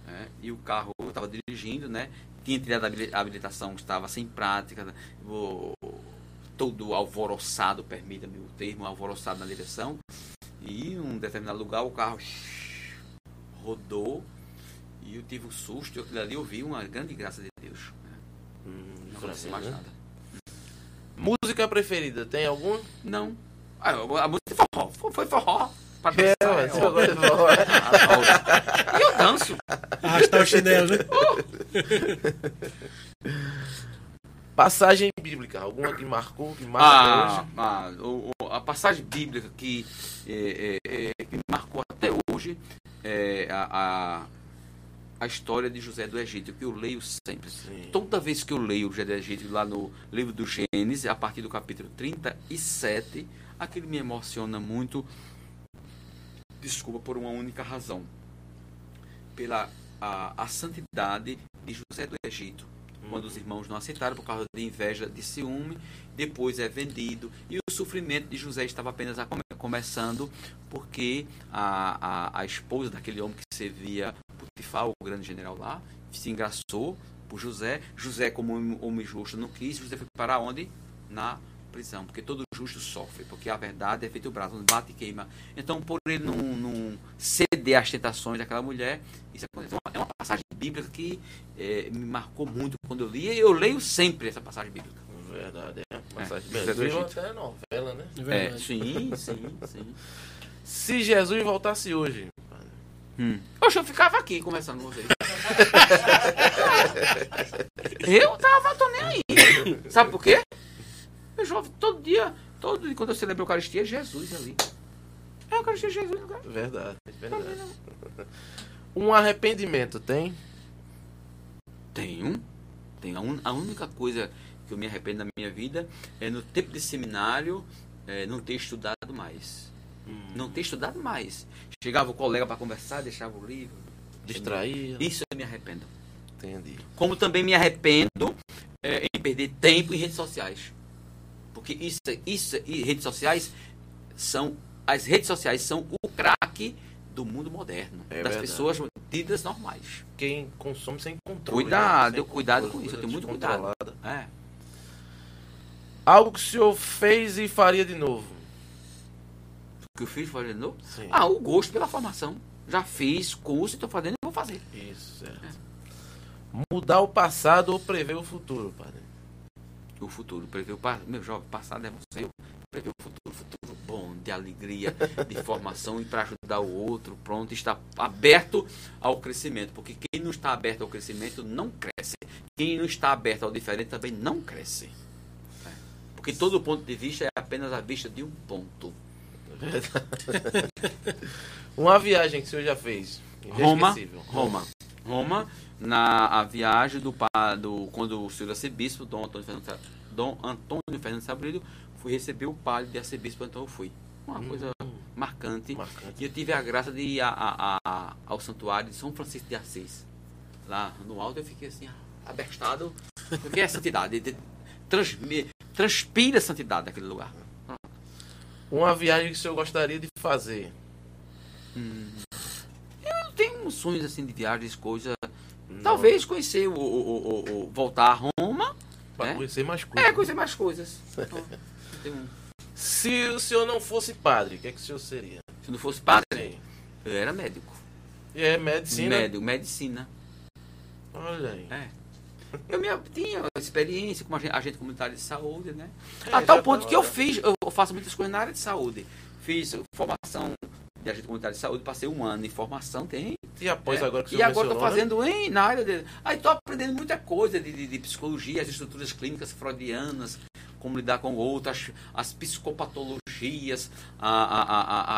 né, e o carro eu estava dirigindo, né? Tinha tirado a habili- a habilitação, estava sem prática, né, todo alvoroçado, permita-me o termo, alvoroçado na direção. E em um determinado lugar o carro rodou e eu tive um susto, e aquilo ali eu vi uma grande graça de Deus. né, Hum, Não mim, mais né? nada. Música preferida, tem alguma? Não. Ah, a música foi forró. Foi- Foi forró. Pra É, dançar, é de forró, é? Ah, E eu danço. Arrastar o chinelo, né? Passagem bíblica, alguma que marcou, que marca Ah, até ah, a passagem bíblica que, é, é, é, que marcou até hoje é a, a, a história de José do Egito, que eu leio sempre. Sim. Toda vez que eu leio José do Egito, lá no livro do Gênesis, a partir do capítulo 37, aquilo me emociona muito. Desculpa, por uma única razão. Pela a, a santidade de José do Egito. Quando os irmãos não aceitaram por causa de inveja, de ciúme, depois é vendido. E o sofrimento de José estava apenas a come- começando, porque a, a, a esposa daquele homem que servia Potifar, o grande general lá, se engraçou por José. José, como um homem justo, não quis. José foi para onde? Na prisão, porque todo justo sofre, porque a verdade é feito o braço, onde bate e queima. Então, por ele não, não ceder às tentações daquela mulher, isso aconteceu. É uma passagem bíblica que eh, me marcou muito quando eu li, e eu leio sempre essa passagem bíblica. Verdade, é. Passagem José do bíblica. Egito. até novela, né? É É, sim, sim, sim. Se Jesus voltasse hoje, Hum. Oxe, eu ficava aqui conversando com vocês. eu tava, tô nem aí. Sabe por quê? Eu jovem todo dia, todo dia, quando eu celebro a Eucaristia, é Jesus ali. É a Eucaristia é Jesus, cara. verdade, verdade. Um arrependimento, tem? Tenho. Tenho. A, un- a única coisa que eu me arrependo na minha vida é no tempo de seminário é, não ter estudado mais. Não ter estudado mais. Chegava o colega para conversar, deixava o livro. Distrair? Isso eu me arrependo. Entendi. Como também me arrependo é, em perder tempo em redes sociais. Porque isso, isso e redes sociais são. As redes sociais são o crack do mundo moderno, É das verdade. pessoas tidas normais. Quem consome sem controle. Cuidado, né? Sem cuidado controle, com isso, eu tenho muito cuidado. É. Algo que o senhor fez e faria de novo. Que eu fiz fazer de novo? Sim. Ah, o gosto pela formação. Já fiz curso e estou fazendo e vou fazer. Isso, certo. Mudar o passado ou prever o futuro, padre? O futuro, prever o passado. Meu jovem, passado é você. Prever o futuro, futuro bom, de alegria, de formação e para ajudar o outro. Pronto, está aberto ao crescimento. Porque quem não está aberto ao crescimento não cresce. Quem não está aberto ao diferente também não cresce. É. Porque todo ponto de vista é apenas a vista de um ponto. Uma viagem que o senhor já fez. Roma. Roma, Roma, na a viagem do, do quando o senhor arcebispo, Dom Antônio Dom Antônio Fernando Sabrilho, fui receber o palio de arcebispo, então eu fui. Uma coisa marcante. Marcante. E eu tive a graça de ir a- a- a- ao santuário de São Francisco de Assis. Lá no alto eu fiquei assim, abestado. Porque é santidade. de- transmi- transpira a santidade daquele lugar. Uma viagem que o senhor gostaria de fazer. Eu tenho sonhos assim de viagens, coisa. Talvez conhecer o, o- o- o- voltar a Roma. Para né? conhecer mais coisas. É, conhecer mais coisas. Então, Se o senhor não fosse padre, o que, é que o senhor seria? Se não fosse padre, Sim. eu era médico. E é medicina. Médico, medicina. Olha aí. É. Eu me, tinha experiência como agente, comunitário de saúde, né? É, a tal ponto que eu fiz, eu faço muitas coisas na área de saúde. Fiz formação de agente comunitário de saúde, passei um ano em formação, tem. E após É. agora que e agora estou né? fazendo em, na área de. Aí estou aprendendo muita coisa de, de, de psicologia, as estruturas clínicas freudianas, como lidar com outras, as psicopatologias, a, a,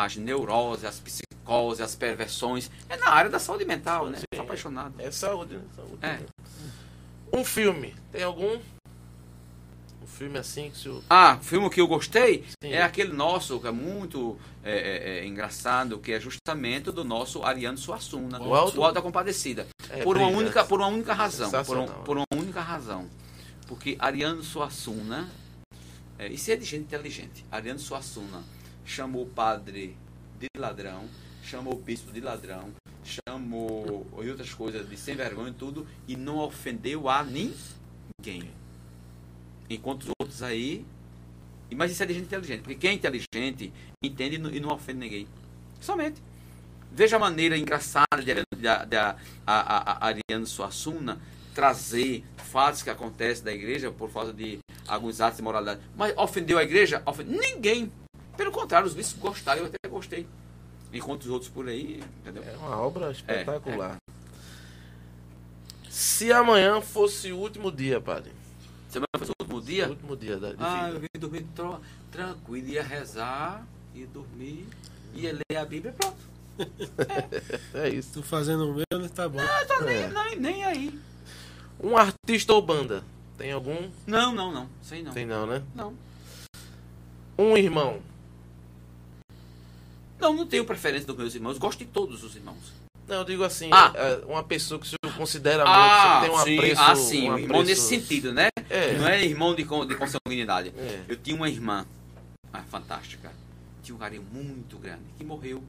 a, as neuroses, as psicoses, as perversões. É na área da saúde mental, né? Sim. Estou apaixonado. É saúde, né? Saúde. É. Um filme. Tem algum? Um filme assim que o senhor. Ah, filme que eu gostei Sim. é aquele nosso, que é muito é, é, é, engraçado, que é justamente do nosso Ariano Suassuna, O Alto- o Alto da Compadecida. É, por, uma brilhante. única, por uma única razão. Por, um- Sensacional. por uma única razão. Porque Ariano Suassuna, é, isso é de gente inteligente. Ariano Suassuna chamou o padre de ladrão, chamou o bispo de ladrão, chamou e outras coisas de sem vergonha e tudo, e não ofendeu a ninguém. Enquanto os outros aí. Mas isso é de gente inteligente, porque quem é inteligente entende e não- ofende ninguém. Somente. Veja a maneira engraçada de, de, de a, a, a Ariano Suassuna trazer fatos que acontecem da igreja por causa de alguns atos de moralidade. Mas ofendeu a igreja? Ofendeu ninguém. Pelo contrário, os bispos gostaram, eu até gostei. Enquanto os outros por aí, entendeu? É uma obra É, espetacular. Se amanhã fosse o último dia, padre. Semana foi o último O dia? último dia da de Ah, eu vim dormir tranquilo, ia rezar, ia dormir, ia ler a Bíblia e pronto. É isso. Tô fazendo o meu, né? Tá bom. Não tô nem, É. nem, nem aí. Um artista ou banda. Tem algum? Não, não, não. Sei não. Tem não, né? Não. Um irmão. Não, não tenho preferência dos meus irmãos. Gosto de todos os irmãos. Não, eu digo assim, Ah. é, uma pessoa que o senhor considera muito, que tem um apreço. ah, sim. um irmão nesse sentido, né? É. Não é irmão de, de consanguinidade. É. Eu tinha uma irmã ah, fantástica. Tinha um carinho muito grande. Que morreu.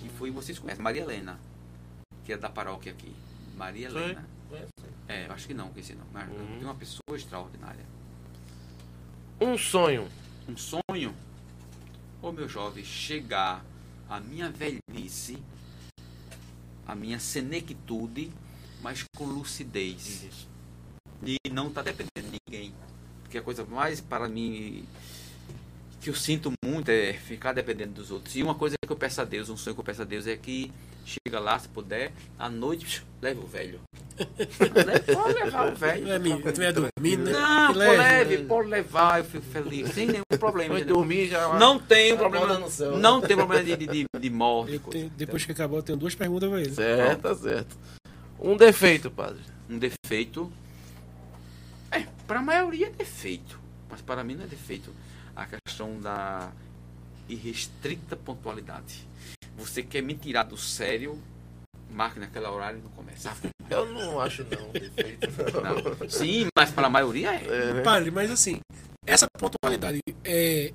Que foi, vocês conhecem, Maria Helena. Que é da paróquia aqui. Maria Sim. Helena. É, eu acho que não, conheci não. Mas Uhum. tem uma pessoa extraordinária. Um sonho. Um sonho, ô meu jovem, chegar à minha velhice, à minha senectude, mas com lucidez. E não tá dependendo de ninguém. Porque a coisa mais para mim que eu sinto muito é ficar dependendo dos outros. E uma coisa que eu peço a Deus, um sonho que eu peço a Deus é que chega lá, se puder, à noite, leve o velho. Pode levar o velho. Não é menino, tu é dormindo, né? Não, pode leve. pode levar, eu fico feliz, sem nenhum problema. Foi dormir já. Não tem a problema, no céu. não tem problema de, de, de, de morte. Tenho- depois que acabar, eu tenho duas perguntas pra ele. Certo, tá certo. Um defeito, padre. Um defeito. É, para a maioria é defeito, mas para mim não é defeito. A questão da irrestrita pontualidade. Você quer me tirar do sério, marque naquele horário e não começa. Eu não acho não defeito. Não. Sim, mas para a maioria é. É, né? Padre, mas assim, essa pontualidade é,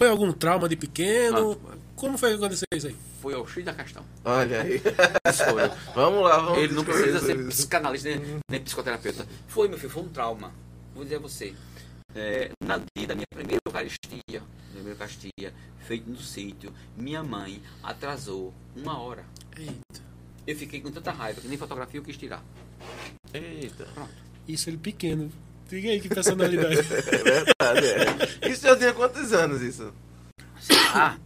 foi algum trauma de pequeno? como foi que aconteceu isso aí? Foi ao X da questão. Olha aí. Vamos lá, vamos Ele não precisa ser isso. psicanalista nem, nem psicoterapeuta. Foi, meu filho, foi um trauma. Vou dizer a você. É, na dia da minha primeira Eucaristia, minha primeira Eucaristia, feito no sítio, minha mãe atrasou uma hora. Eita. Eu fiquei com tanta raiva que nem fotografia eu quis tirar. Eita. Isso ele pequeno. Diga aí que personalidade. É verdade, é. Isso já tinha quantos anos, isso? Ah,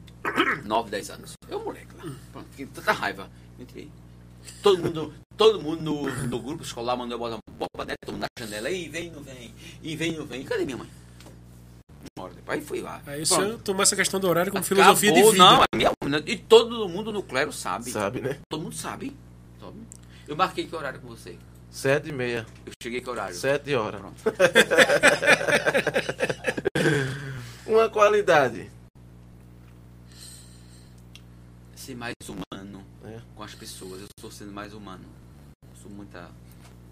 9, 10 anos. Eu, moleque lá. Pronto, fiquei com tanta raiva. Eu tirei. Todo mundo, todo mundo no, no grupo escolar mandou eu botar uma bomba né, todo mundo na janela. E vem, não vem. E vem, não vem. Cadê minha mãe? Aí fui lá. Aí Pronto. senhor tomou essa questão do horário como Acabou, filosofia de vida. Não, é minha, e todo mundo no clero sabe. Sabe, né? Todo mundo sabe. sabe. Eu marquei que horário com você? Sete e meia. Eu cheguei que horário? Sete horas. Pronto. Uma qualidade. Ser mais humano É. com as pessoas. Eu estou sendo mais humano. Eu sou muita.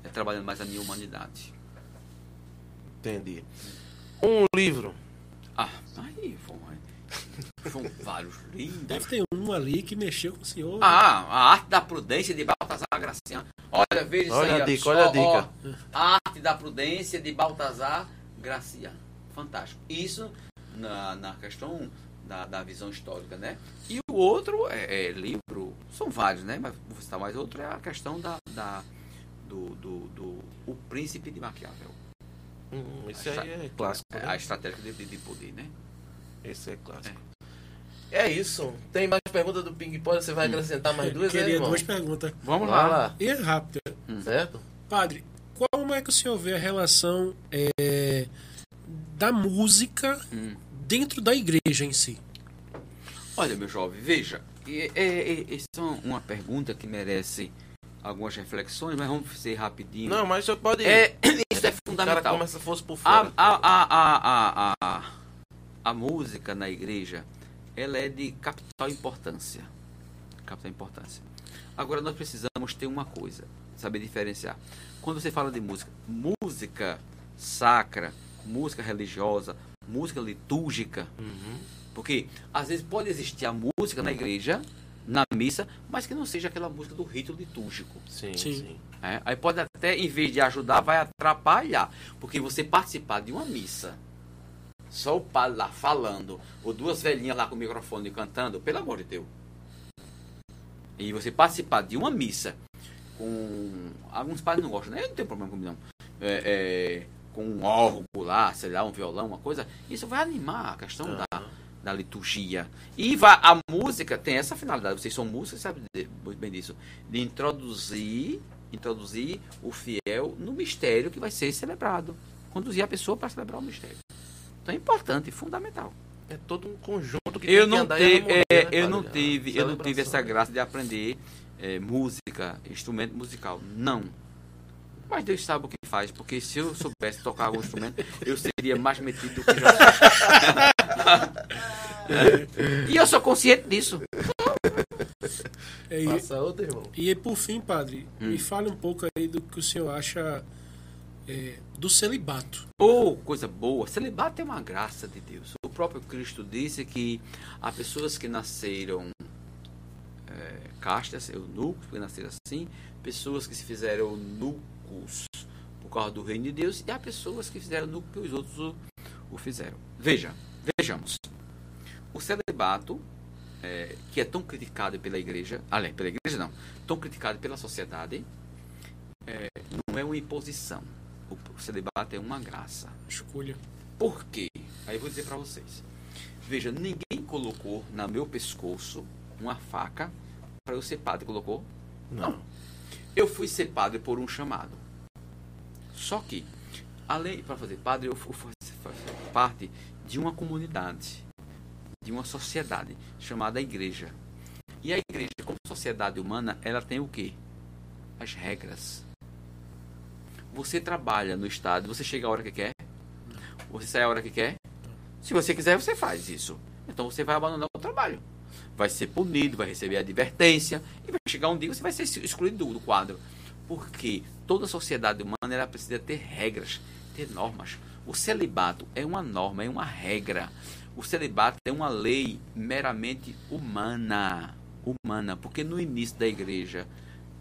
É, trabalhando mais a minha humanidade. Entendi. Um livro. Ah, aí, foi. São vários lindos. Deve ter um ali que mexeu com o senhor. Ah, a arte da prudência de Baltazar Graciano. Olha, veja isso Olha aí. a ó. dica, Só, olha a ó, dica. a arte da prudência de Baltazar Graciano. Fantástico. Isso na, na questão da, da visão histórica, né? E o outro é, é livro, são vários, né? Mas vou citar mais outro, é a questão da, da do, do, do O Príncipe de Maquiavel. Hum, esse aí é clássico. É né? a estratégia de, de- de poder, né? Esse é clássico. É isso. Tem mais perguntas do Ping Pong? Você vai acrescentar mais duas, né, Queria irmão? duas perguntas. Vamos Vai lá. E é rápida. Certo? Padre, como é que o senhor vê a relação é, da música Hum. dentro da igreja em si? Olha, meu jovem, veja, é, é, é, essa é uma pergunta que merece algumas reflexões, mas vamos ser rapidinho. Não, mas você pode. é, isso é o cara fundamental. começa fosse por A, fora. a, a, a, a, a, música na igreja, ela é de capital importância. Capital importância. Agora, nós precisamos ter uma coisa, saber diferenciar. Quando você fala de música, música sacra, música religiosa, música litúrgica, Uhum. porque às vezes pode existir a música na igreja, na missa, mas que não seja aquela música do rito litúrgico. Sim, Sim. sim. É, aí pode até, em vez de ajudar, vai atrapalhar. Porque você participar de uma missa, só o padre lá falando, ou duas velhinhas lá com o microfone cantando, pelo amor de Deus. E você participar de uma missa com. Alguns padres não gostam, né? Eu não tenho problema comigo, não. É, é, com um órgão lá, sei lá, um violão, uma coisa. Isso vai animar a questão da, da liturgia. E a música tem essa finalidade. Vocês são músicos, sabem muito bem disso. De introduzir, introduzir o fiel no mistério que vai ser celebrado. Conduzir a pessoa para celebrar o mistério. Então é importante, fundamental. É todo um conjunto que Eu tem que não, em tive, harmonia, é, né, eu não tive, eu não tive essa graça de aprender é, música, instrumento musical. Não. Mas Deus sabe o que faz, porque se eu soubesse tocar algum instrumento, eu seria mais metido do que já. e eu sou consciente disso. É, e, Passa outra, irmão. e aí, por fim, padre, Hum. me fale um pouco aí do que o senhor acha é, do celibato. Oh, coisa boa. Celibato é uma graça de Deus. O próprio Cristo disse que há pessoas que nasceram é, castas, eunucos, que nasceram assim, pessoas que se fizeram eunucos por causa do reino de Deus, e há pessoas que fizeram eunuco porque os outros o, o fizeram. Veja, vejamos. O celibato, é, que é tão criticado pela igreja, além, pela igreja não, tão criticado pela sociedade, é, não é uma imposição. O, o celibato é uma graça. Escolha. Por quê? Aí eu vou dizer para vocês. Veja, ninguém colocou no meu pescoço uma faca para eu ser padre. Colocou? Não. Eu fui ser padre por um chamado. Só que, além para fazer padre, eu fui fazer parte de uma comunidade, de uma sociedade chamada igreja. E a igreja, como sociedade humana, ela tem o quê? As regras. Você trabalha no estado, você chega a hora que quer, você sai a hora que quer. Se você quiser, você faz isso. Então você vai abandonar o trabalho. Vai ser punido, vai receber advertência e vai chegar um dia você vai ser excluído do, do quadro. Porque toda sociedade humana ela precisa ter regras, ter normas. O celibato é uma norma, é uma regra. o celibato é uma lei meramente humana. Humana, porque no início da igreja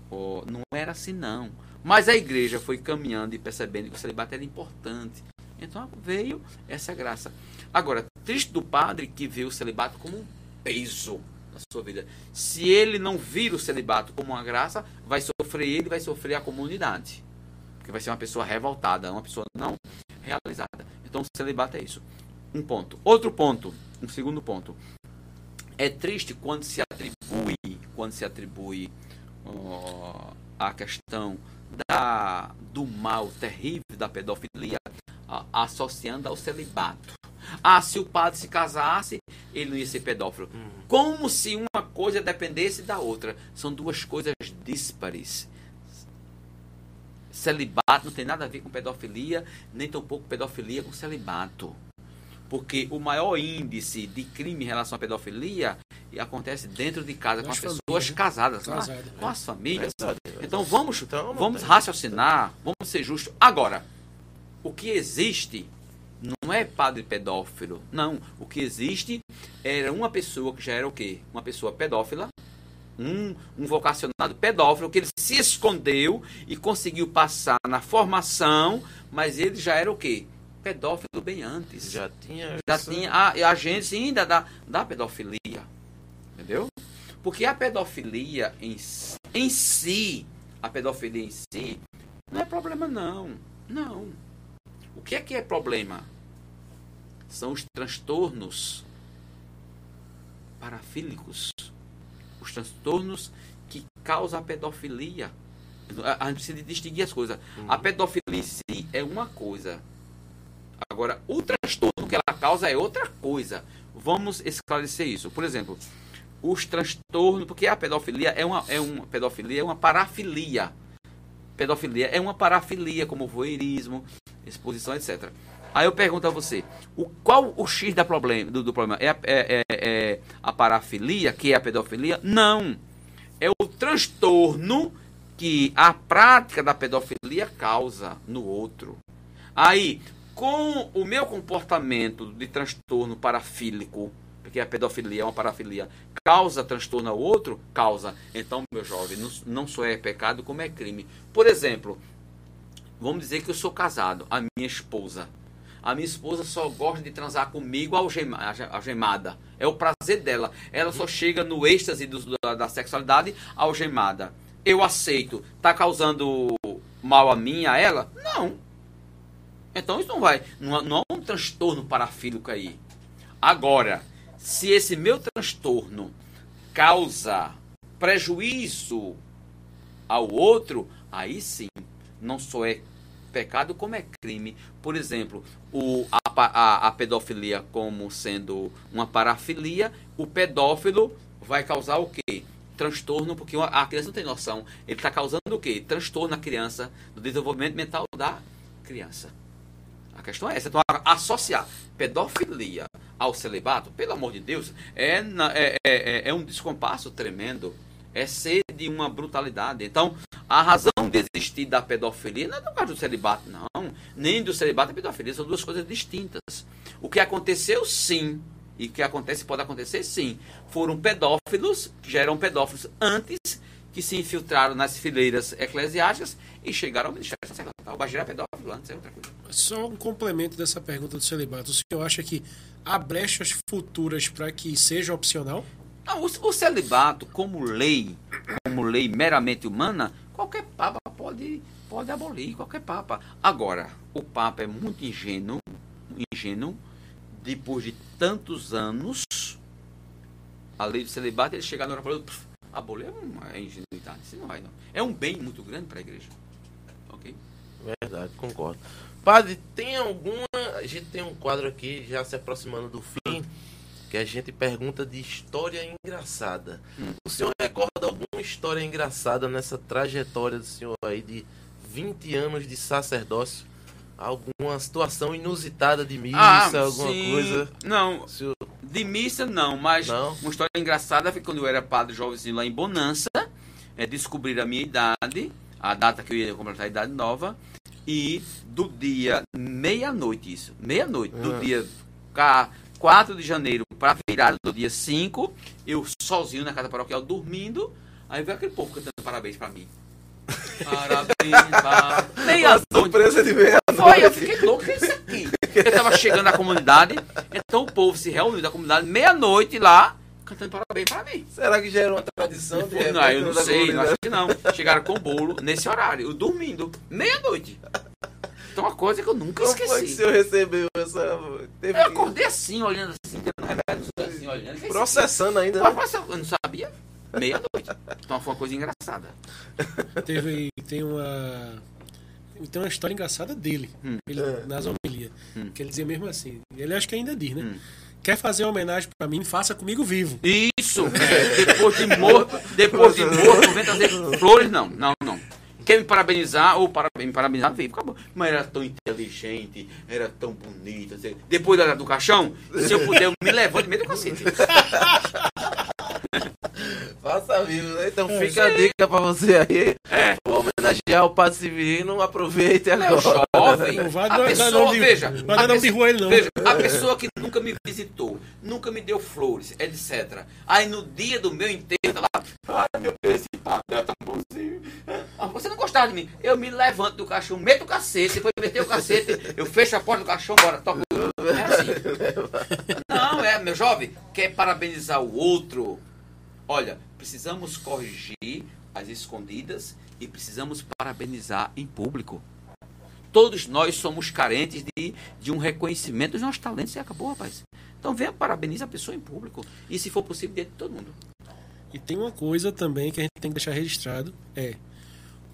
oh, não era assim não. Mas a igreja foi caminhando e percebendo que o celibato era importante. Então veio essa graça. Agora, triste do padre que vê o celibato como um peso na sua vida. Se ele não vira o celibato como uma graça, vai sofrer ele, vai sofrer a comunidade. Porque vai ser uma pessoa revoltada, uma pessoa não realizada. Então o celibato é isso. Um ponto. Outro ponto, um segundo ponto. É triste quando se atribui, quando se atribui uh, a questão da, do mal terrível da pedofilia uh, associando ao celibato. Ah, se o padre se casasse, ele não ia ser pedófilo. Uhum. Como se uma coisa dependesse da outra. São duas coisas díspares. Celibato não tem nada a ver com pedofilia, nem tampouco pedofilia com celibato. Porque o maior índice de crime em relação à pedofilia acontece dentro de casa, com as pessoas né? casadas, Casada, com, com, as famílias. Então vamos, então, vamos raciocinar, vamos ser justos. Agora, o que existe não é padre pedófilo. Não. O que existe era uma pessoa que já era o quê? Uma pessoa pedófila, um, um vocacionado pedófilo, que ele se escondeu e conseguiu passar na formação, mas ele já era o quê? pedófilo bem antes. Já tinha. Já essa... tinha a, a gente ainda da, da pedofilia. Entendeu? Porque a pedofilia em, em si, a pedofilia em si, não é problema não. Não. O que é que é problema? São os transtornos parafílicos. Os transtornos que causam a pedofilia. A, a gente precisa distinguir as coisas. Uhum. A pedofilia em si é uma coisa Agora, o transtorno que ela causa é outra coisa. Vamos esclarecer isso. Por exemplo, os transtornos, porque a pedofilia é uma, é uma pedofilia é uma parafilia. Pedofilia é uma parafilia, como voyeurismo, exposição, etc. Aí eu pergunto a você, o, qual o X da problema, do, do problema? É, é, é, é a parafilia, que é a pedofilia? Não. É o transtorno que a prática da pedofilia causa no outro. Aí, com o meu comportamento de transtorno parafílico, porque a pedofilia é uma parafilia, causa transtorno ao outro? Causa. Então, meu jovem, não só é pecado, como é crime. Por exemplo, vamos dizer que eu sou casado, a minha esposa. A minha esposa só gosta de transar comigo algemada. É o prazer dela. Ela só chega no êxtase do, da, da sexualidade algemada. Eu aceito. Tá causando mal a mim, a ela? Não. Então isso não vai. Não, não há um transtorno parafílico aí. Agora, se esse meu transtorno causa prejuízo ao outro, aí sim, não só é pecado, como é crime. Por exemplo, o, a, a, a pedofilia como sendo uma parafilia, o pedófilo vai causar o quê? Transtorno, porque a criança não tem noção. Ele está causando o quê? Transtorno na criança, no desenvolvimento mental da criança. A questão é essa. Então, associar pedofilia ao celibato, pelo amor de Deus, é, é, é, é um descompasso tremendo. É ser de uma brutalidade. Então, a razão de existir da pedofilia não é do caso do celibato, não. Nem do celibato e pedofilia. São duas coisas distintas. O que aconteceu, sim. E o que acontece, pode acontecer, sim. Foram pedófilos, que já eram pedófilos antes, que se infiltraram nas fileiras eclesiásticas e chegaram ao Ministério Sacerdotal. O Bagirá é pedófilo antes, é outra coisa. Só um complemento dessa pergunta do celibato. O senhor acha que há brechas futuras para que seja opcional? Não, o, o, celibato, como lei, como lei meramente humana, qualquer papa pode, pode abolir, qualquer papa. Agora, o papa é muito ingênuo, ingênuo, depois de tantos anos, a lei do celibato, ele chegar na hora e falar, abolir é uma ingenuidade, isso não vai não. É um bem muito grande para a igreja. Ok? Verdade, concordo. Padre, tem alguma. A gente tem um quadro aqui já se aproximando do fim, que a gente pergunta de história engraçada. Hum. O senhor recorda alguma história engraçada nessa trajetória do senhor aí de 20 anos de sacerdócio? Alguma situação inusitada de missa, ah, alguma sim. coisa? Não, senhor... de missa não, mas não? uma história engraçada foi quando eu era padre jovenzinho lá em Bonança, é, descobrir a minha idade, a data que eu ia completar a idade nova, e do dia meia-noite, isso, meia-noite, do ah. dia 4 de janeiro para virada do dia 5, eu sozinho na casa paroquial dormindo, aí veio aquele povo cantando parabéns para mim. Parabéns, para... meia-noite. Surpresa de meia Foi, eu fiquei louco, o que isso aqui? Eu tava chegando na comunidade, então o povo se reuniu da comunidade meia-noite lá, cantando parabéns para mim. Será que já era uma tradição? de Não, eu não sei, comunidade? acho que não. Chegaram com bolo nesse horário, eu dormindo, meia-noite. Então uma coisa que eu nunca Como foi que o esqueci. senhor recebeu essa... Teve Eu acordei assim, olhando assim, dando remédio, assim, olhando. É Processando ainda, né? Mas eu não sabia. Meia-noite. Então foi uma coisa engraçada. Teve, tem uma. Tem uma história engraçada dele, Hum. ele, É. nas homilias. Hum. Que ele dizia mesmo assim. Ele acho que ainda diz, né? Hum. Quer fazer uma homenagem pra mim, faça comigo vivo. Isso! depois de morto, depois de morto, não vem trazer flores, não. Não, não. Quer me parabenizar, ou para, me parabenizar, veio, acabou. Mas era tão inteligente, era tão bonita. assim. Depois da, do caixão, se eu puder, eu me levanto meio do cacete. Faça vivo, né? Então É, fica a dica pra você aí. É. Homenagear o Padre Severino, aproveite agora. Jovem, Não vai a dar, pessoa, nome de, veja, vai dar de rua ele não. Veja, a pessoa que nunca me visitou, nunca me deu flores, etc. Aí no dia do meu enterro, tá lá, ai meu Deus, esse padre é tão bonzinho. Ah, você não gostava de mim. Eu me levanto do caixão, meto o cacete, depois meter o cacete, eu fecho a porta do caixão, bora, toca o. É assim. Não, é, meu jovem, quer parabenizar o outro. Olha, precisamos corrigir as escondidas e precisamos parabenizar em público. Todos nós somos carentes de, de um reconhecimento dos nossos talentos e acabou, rapaz. Então venha parabeniza a pessoa em público. E se for possível, dentro de todo mundo. E tem uma coisa também que a gente tem que deixar registrado, é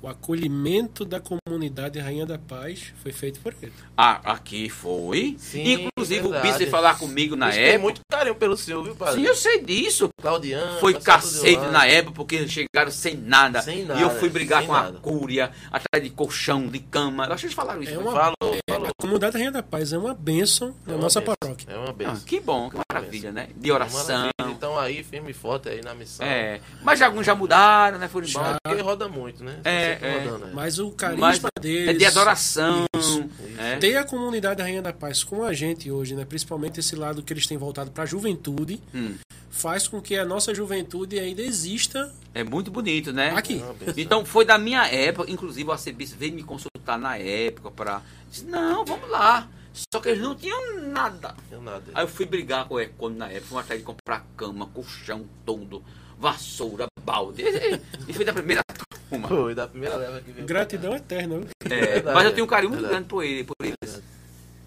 o acolhimento da comunidade Rainha da Paz foi feito por ele. Ah, aqui foi. Sim, Inclusive verdade. o bispo falar comigo na têm época. muito carinho pelo senhor, viu, Padre? Sim, eu sei disso. Claudiano. Foi cacete na época, porque chegaram sem nada. Sem E nada, eu fui brigar com a nada. cúria, atrás de colchão, de cama. Eu acho que eles falaram isso. É uma- Falou, falou. A comunidade Rainha da Paz é uma bênção na É uma nossa bênção, paróquia. É uma Ah, benção. que bom, que maravilha, né? De É oração. maravilha. Então aí, firme e forte aí na missão. É. Mas alguns já mudaram, né? Foram Já. embora. Porque roda muito, né? Tá É, é. né? Mas o carisma Mas deles. É de adoração. Isso. é. Ter a comunidade Rainha da Paz com a gente hoje, né? principalmente esse lado que eles têm voltado para a juventude, Hum. faz com que a nossa juventude ainda exista É muito bonito, né? aqui. É uma benção. Então foi da minha época, inclusive o arcebispo veio me consultar na época para. Disse, não, vamos lá. Só que eles não tinham nada. Não nada. Aí eu fui brigar com o Econe na época, fui atrás de comprar cama, colchão, todo, vassoura, balde. E, e foi da primeira turma. Foi da primeira leva que veio. Gratidão eterna. viu? É, Verdade, mas eu tenho um carinho muito grande por, ele, por eles.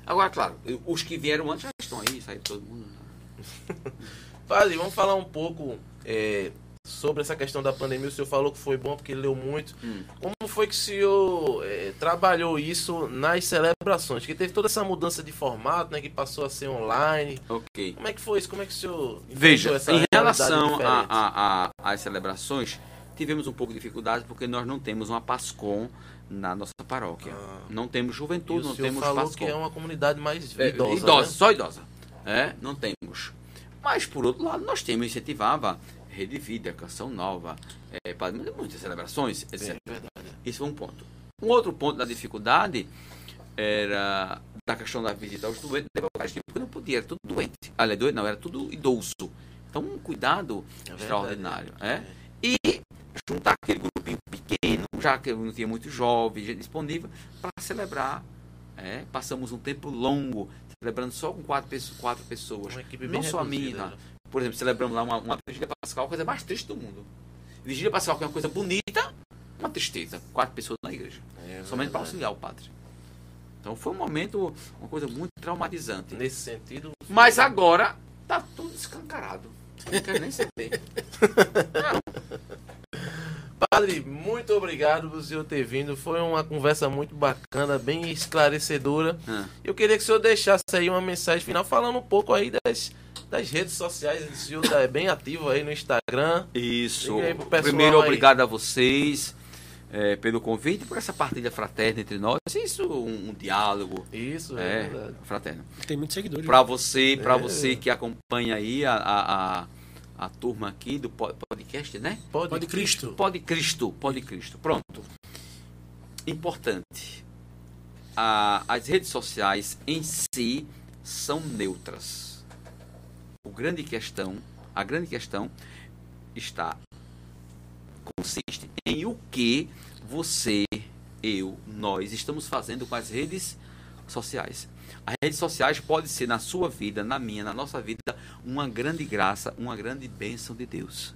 Agora, claro, os que vieram antes já estão aí, saíram todo mundo. Padre, vamos falar um pouco é, sobre essa questão da pandemia. O senhor falou que foi bom porque leu muito. Hum. Como foi que o senhor é, trabalhou isso nas celebrações? Que teve toda essa mudança de formato, né? Que passou a ser online. Ok. Como é que foi isso? Como é que o senhor Veja, em relação diferente? a- a- a- às celebrações, tivemos um pouco de dificuldade porque nós não temos uma PASCOM na nossa paróquia. Ah. Não temos juventude, não temos falou PASCOM. que é uma comunidade mais É, idosa. idosa, né? só idosa. É, não temos. Mas, por outro lado, nós temos, incentivava Rede Vida, Canção Nova, é, muitas celebrações, etc. Sim, verdade. Isso foi um ponto. Um outro ponto da dificuldade era da questão da visita aos doentes, porque não podia, era tudo doente. Aliás, doente não, era tudo idoso. Então, um cuidado É verdade. extraordinário. É? E juntar aquele grupinho pequeno, já que eu não tinha muito jovem, disponível, para celebrar. É? Passamos um tempo longo celebrando só com quatro, quatro pessoas. Uma equipe bem Não só a minha. né? Por exemplo, celebramos lá uma, uma Vigília Pascal, a coisa mais triste do mundo. Vigília Pascal, que é uma coisa bonita, uma tristeza. Quatro pessoas na igreja. É somente para auxiliar o padre. Então foi um momento, uma coisa muito traumatizante. Nesse sentido, Mas agora tá tudo escancarado. Não quero nem saber. Padre, muito obrigado por o senhor ter vindo. Foi uma conversa muito bacana, bem esclarecedora. Ah. Eu queria que o senhor deixasse aí uma mensagem final falando um pouco aí das, das redes sociais. O senhor é bem ativo aí no Instagram. Isso. Aí Primeiro, aí. obrigado a vocês eh, pelo convite, por essa partilha fraterna entre nós. Isso, um, um diálogo Isso, é, é, verdade. fraterno. Tem muitos seguidores. Para você, para É. você que acompanha aí a, a, a, a turma aqui do po- podcast, né? Pode, Pode Cristo. Pode Cristo, pode Cristo. Pronto. Importante. A- as redes sociais em si são neutras. o grande questão, a grande questão está consiste em o que você, eu, nós estamos fazendo com as redes sociais. As redes sociais podem ser na sua vida, na minha, na nossa vida, uma grande graça, uma grande bênção de Deus.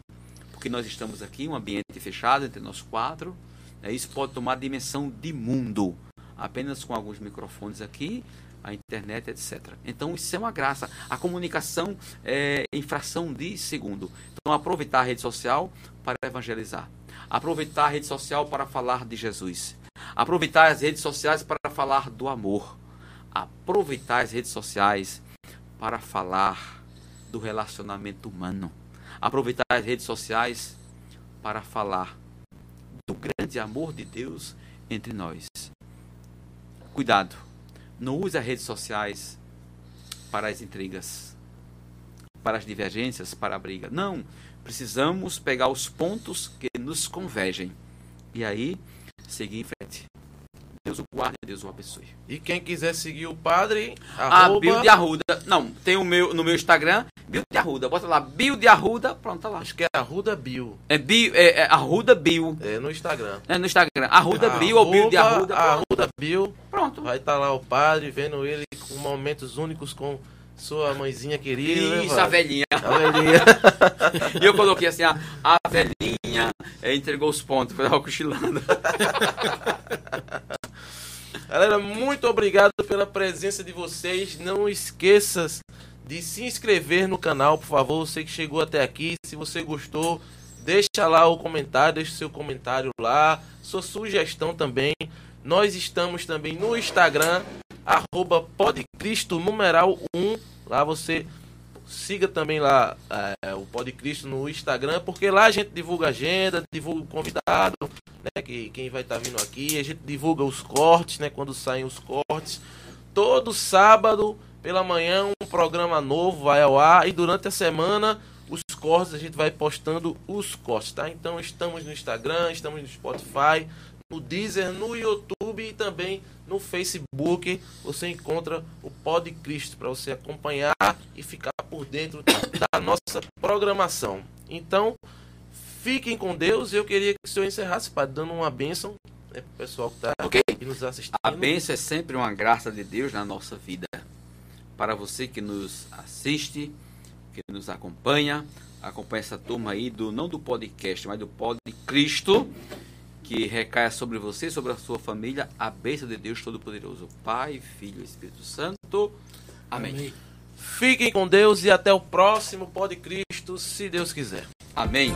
Porque nós estamos aqui, em um ambiente fechado entre nós quatro, né? isso pode tomar dimensão de mundo, apenas com alguns microfones aqui, a internet, etc. Então isso é uma graça. A comunicação é em fração de segundo. Então aproveitar a rede social para evangelizar. Aproveitar a rede social para falar de Jesus. Aproveitar as redes sociais para falar do amor. Aproveitar as redes sociais para falar do relacionamento humano. Aproveitar as redes sociais para falar do grande amor de Deus entre nós. Cuidado, não use as redes sociais para as intrigas, para as divergências, para a briga. Não, precisamos pegar os pontos que nos convergem e aí seguir em frente. Deus o guarde, Deus o abençoe. E quem quiser seguir o padre, A arroba... Bio de Arruda. Não, tem o meu no meu Instagram, Bio de Arruda. Bota lá, Bio de Arruda, pronto, tá lá. Acho que é Arruda Bio. É, bio, é, é Arruda Bio. É no Instagram. É no Instagram. Arruda Bio ou Bio de Arruda. pronto. Arruda Bio. Pronto. Vai estar lá o padre, vendo ele com momentos únicos com sua mãezinha querida. né, Isso, a padre? velhinha. A velhinha. E eu coloquei assim, a, a velhinha é, entregou os pontos, foi lá cochilando. Galera, muito obrigado pela presença de vocês. Não esqueça de se inscrever no canal, por favor. Você que chegou até aqui, se você gostou, deixa lá o comentário, deixa seu comentário lá, sua sugestão também. Nós estamos também no Instagram, arroba podcristo numeral 1. Lá você siga também lá é, o Podcristo no Instagram, porque lá a gente divulga a agenda, divulga o convidado, né, que quem vai estar vindo aqui, a gente divulga os cortes, né, quando saem os cortes. Todo sábado pela manhã um programa novo vai ao ar e durante a semana os cortes a gente vai postando os cortes, tá? Então estamos no Instagram, estamos no Spotify, no Deezer, no YouTube e também no Facebook. Você encontra o Pod Cristo para você acompanhar e ficar por dentro da nossa programação. Então, fiquem com Deus. Eu queria que o senhor encerrasse, Padre, dando uma bênção né, pro pessoal que está Ok. aqui nos assistindo. A bênção é sempre uma graça de Deus na nossa vida. Para você que nos assiste, que nos acompanha, acompanha essa turma aí do não do podcast, mas do Pod Cristo, que recaia sobre você, sobre a sua família, a bênção de Deus Todo-Poderoso, Pai, Filho e Espírito Santo. Amém. Amém. Fiquem com Deus e até o próximo Pod Cristo, se Deus quiser. Amém.